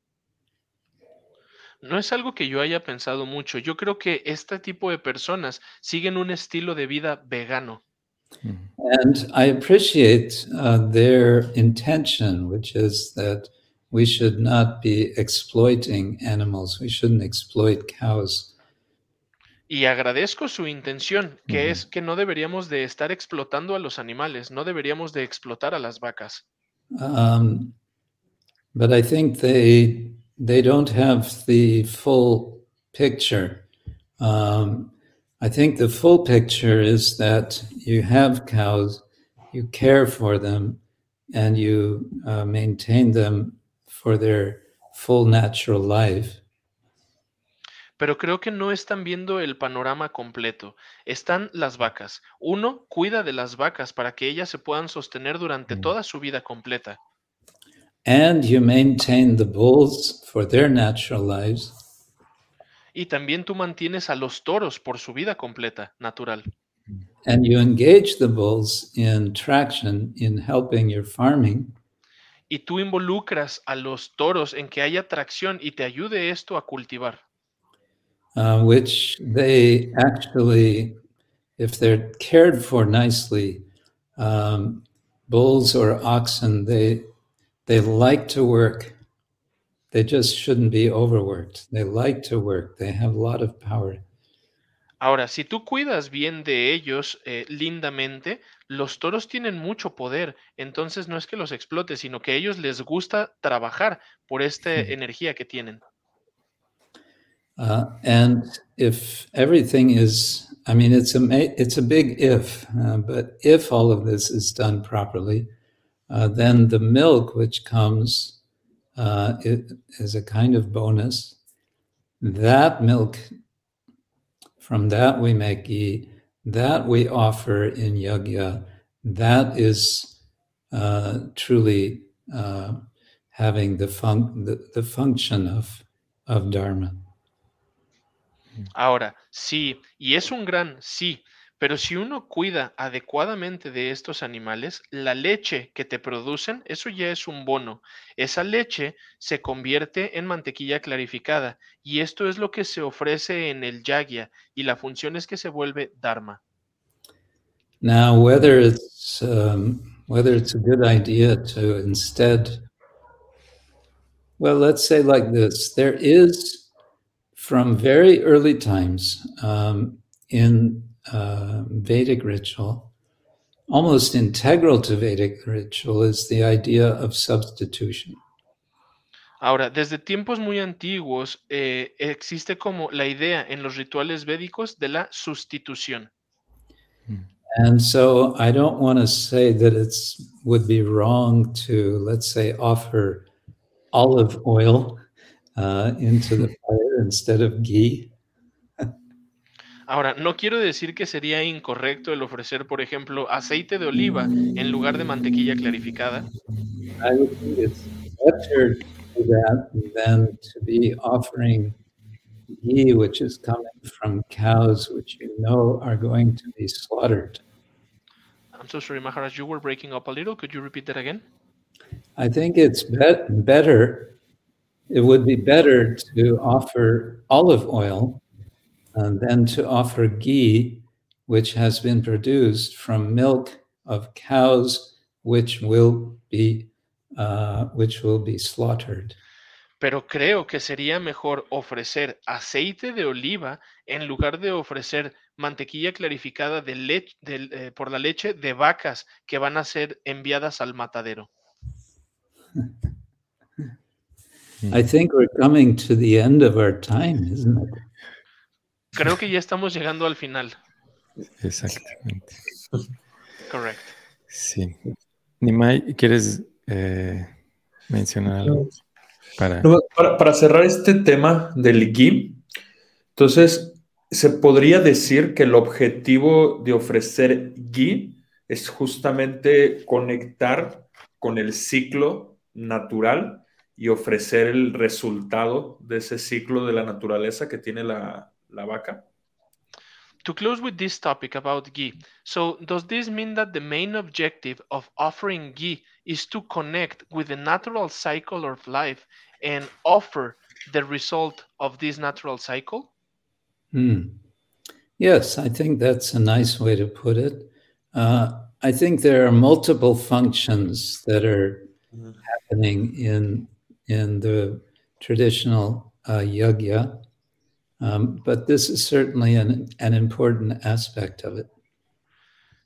No es algo que yo haya pensado mucho. Yo creo que este tipo de personas siguen un estilo de vida vegano. And I appreciate uh, their intention, which is that we should not be exploiting animals. We shouldn't exploit cows. Y agradezco su intención, que es que no deberíamos de estar explotando a los animales, no deberíamos de explotar a las vacas. Um, but I think they they don't have the full picture. Um, I think the full picture is that you have cows, you care for them, and you uh, maintain them for their full natural life. Pero creo que no están viendo el panorama completo. Están las vacas. Uno cuida de las vacas para que ellas se puedan sostener durante mm. toda su vida completa. And you maintain the bulls for their natural lives. Y también tú mantienes a los toros por su vida completa, natural. And you engage the bulls in traction in helping your farming. Y tú involucras a los toros en que haya tracción y te ayude esto a cultivar. Uh, which they actually, if they're cared for nicely, um, bulls or oxen, they they like to work. They just shouldn't be overworked. They like to work. They have a lot of power. Ahora, si tú cuidas bien de ellos eh, lindamente, los toros tienen mucho poder. Entonces no es que los explote, sino que a ellos les gusta trabajar por esta energía que tienen. Uh, and if everything is, I mean, it's a it's a big if, uh, but if all of this is done properly, uh, then the milk which comes uh, is a kind of bonus. That milk, from that we make ghee. That we offer in yagya. That is uh, truly uh, having the, fun- the the function of of dharma. Ahora, sí, y es un gran sí, pero si uno cuida adecuadamente de estos animales, la leche que te producen, eso ya es un bono. Esa leche se convierte en mantequilla clarificada y esto es lo que se ofrece en el yagya y la función es que se vuelve dharma. Now, whether it's um, whether it's a good idea to instead, well, let's say like this: there is from very early times um, in uh, Vedic ritual, almost integral to Vedic ritual is the idea of substitution. Ahora, desde tiempos muy antiguos eh, existe como la idea en los rituales védicos de la sustitución. And so I don't want to say that it would be wrong to, let's say, offer olive oil uh, into the fire instead of ghee. Ahora, no quiero decir que sería incorrecto el ofrecer, por ejemplo, aceite de oliva en lugar de mantequilla clarificada. I would think it's better to do that than to be offering ghee, which is coming from cows, which you know are going to be slaughtered. I'm so sorry, Maharaj, you were breaking up a little. Could you repeat that again? I think it's be- better it would be better to offer olive oil uh, than to offer ghee, which has been produced from milk of cows, which will be uh, which will be slaughtered. pero creo que sería mejor ofrecer aceite de oliva en lugar de ofrecer mantequilla clarificada de del, eh, por la leche de vacas que van a ser enviadas al matadero. I think we're coming to the end of our time, isn't it? Creo que ya estamos llegando al final. Exactamente. Correcto. Sí. Nimai, ¿quieres eh, mencionar algo? Para... No, para, para cerrar este tema del ghee, entonces, se podría decir que el objetivo de ofrecer ghee es justamente conectar con el ciclo natural y ofrecer el resultado de ese ciclo de la naturaleza que tiene la, la vaca. To close with this topic about ghee, so does this mean that the main objective of offering ghee is to connect with the natural cycle of life and offer the result of this natural cycle? Hmm. Yes, I think that's a nice way to put it. Uh, I think there are multiple functions that are Mhm. happening in in the traditional uh, yajna, um, but this is certainly an, an important aspect of it.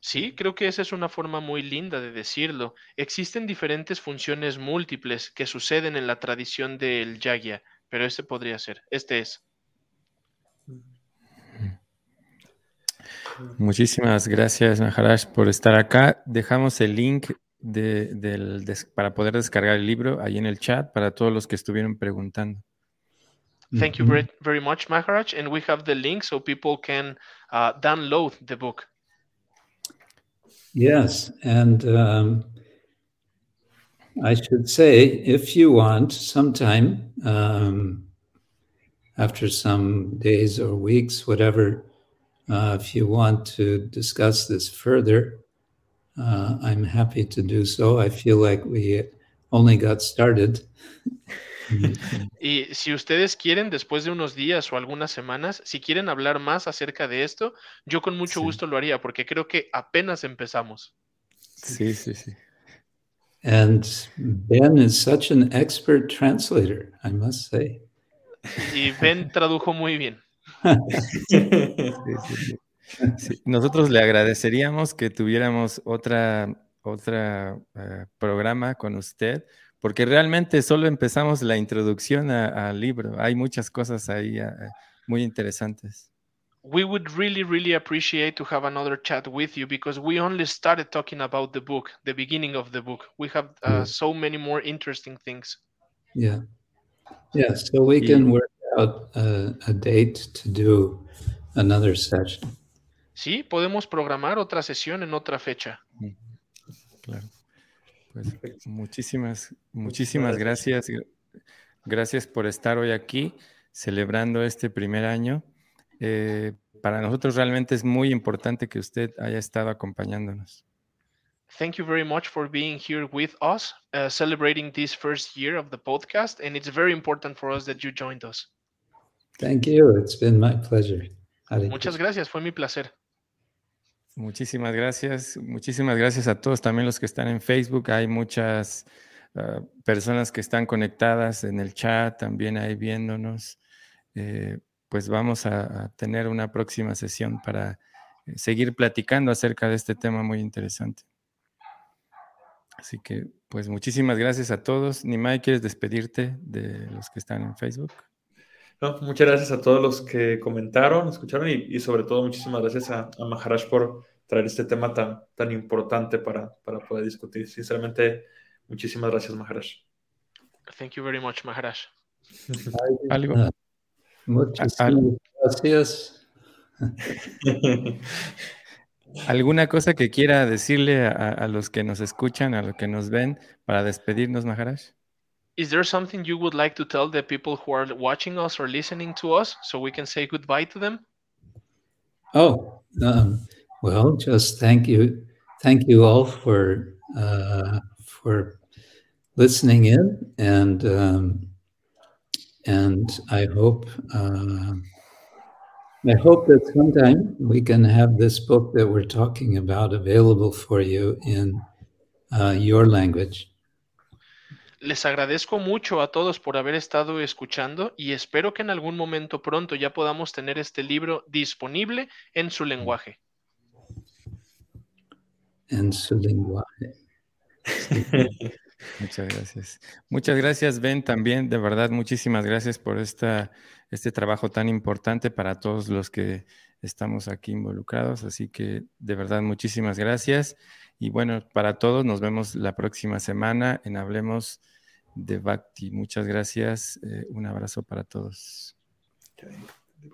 Sí, creo que esa es una forma muy linda de decirlo. Existen diferentes funciones múltiples que suceden en la tradición del yagya, pero este podría ser, este es. Muchísimas gracias, Maharaj, por estar acá. Dejamos el link de- del des- para poder descargar el libro ahí en el chat para todos los que estuvieron preguntando. Thank you very, very much, Maharaj, and we have the link so people can uh, download the book. Yes, and um, I should say, if you want, sometime um, after some days or weeks, whatever, uh, if you want to discuss this further, uh, I'm happy to do so. I feel like we only got started. Y si ustedes quieren, después de unos días o algunas semanas, si quieren hablar más acerca de esto, yo con mucho Sí. gusto lo haría, porque creo que apenas empezamos. Sí, sí, sí. And Ben is such an expert translator, I must say. Y Ben tradujo muy bien. Sí, sí, sí. Nosotros le agradeceríamos que tuviéramos otra, otra eh, programa con usted, porque realmente solo empezamos la introducción al libro. Hay muchas cosas ahí eh, muy interesantes. We would really, really appreciate to have another chat with you because we only started talking about the book, the beginning of the book. We have uh, so many more interesting things. Yeah. Yeah. So we can work out a, a date to do another session. Sí, podemos programar otra sesión en otra fecha. Claro. Pues muchísimas, muchísimas gracias. Gracias por estar hoy aquí celebrando este primer año. Eh, para nosotros realmente es muy importante que usted haya estado acompañándonos. Thank you very much for being here with us, uh, celebrating this first year of the podcast. And it's very important for us that you joined us. Thank you. It's been my pleasure. Muchas gracias, fue mi placer. Muchísimas gracias. Muchísimas gracias a todos, también los que están en Facebook. Hay muchas ah, personas que están conectadas en el chat, también ahí viéndonos. Eh, pues vamos a, tener una próxima sesión para eh, seguir platicando acerca de este tema muy interesante. Así que, pues muchísimas gracias a todos. Nimai, ¿quieres despedirte de los que están en Facebook? No, muchas gracias a todos los que comentaron, escucharon y, y sobre todo muchísimas gracias a, a Maharaj por traer este tema tan, tan importante para, para poder discutir. Sinceramente, muchísimas gracias, Maharaj. Thank you very much, Maharaj. Algo. Ah. Muchas al- gracias. ¿Alguna cosa que quiera decirle a, a- a los que nos escuchan, a los que nos ven, para despedirnos, Maharaj? Is there something you would like to tell the people who are watching us or listening to us so we can say goodbye to them? Oh, um, well, just thank you, thank you all for uh, for listening in, and um, and I hope uh, I hope that sometime we can have this book that we're talking about available for you in uh, your language. Les agradezco mucho a todos por haber estado escuchando y espero que en algún momento pronto ya podamos tener este libro disponible en su lenguaje. En su lenguaje. Muchas gracias. Muchas gracias, Ben, también. De verdad, muchísimas gracias por esta, este trabajo tan importante para todos los que estamos aquí involucrados. Así que, de verdad, muchísimas gracias. Y bueno, para todos, nos vemos la próxima semana en Hablemos de Bhakti. Muchas gracias. Eh, un abrazo para todos.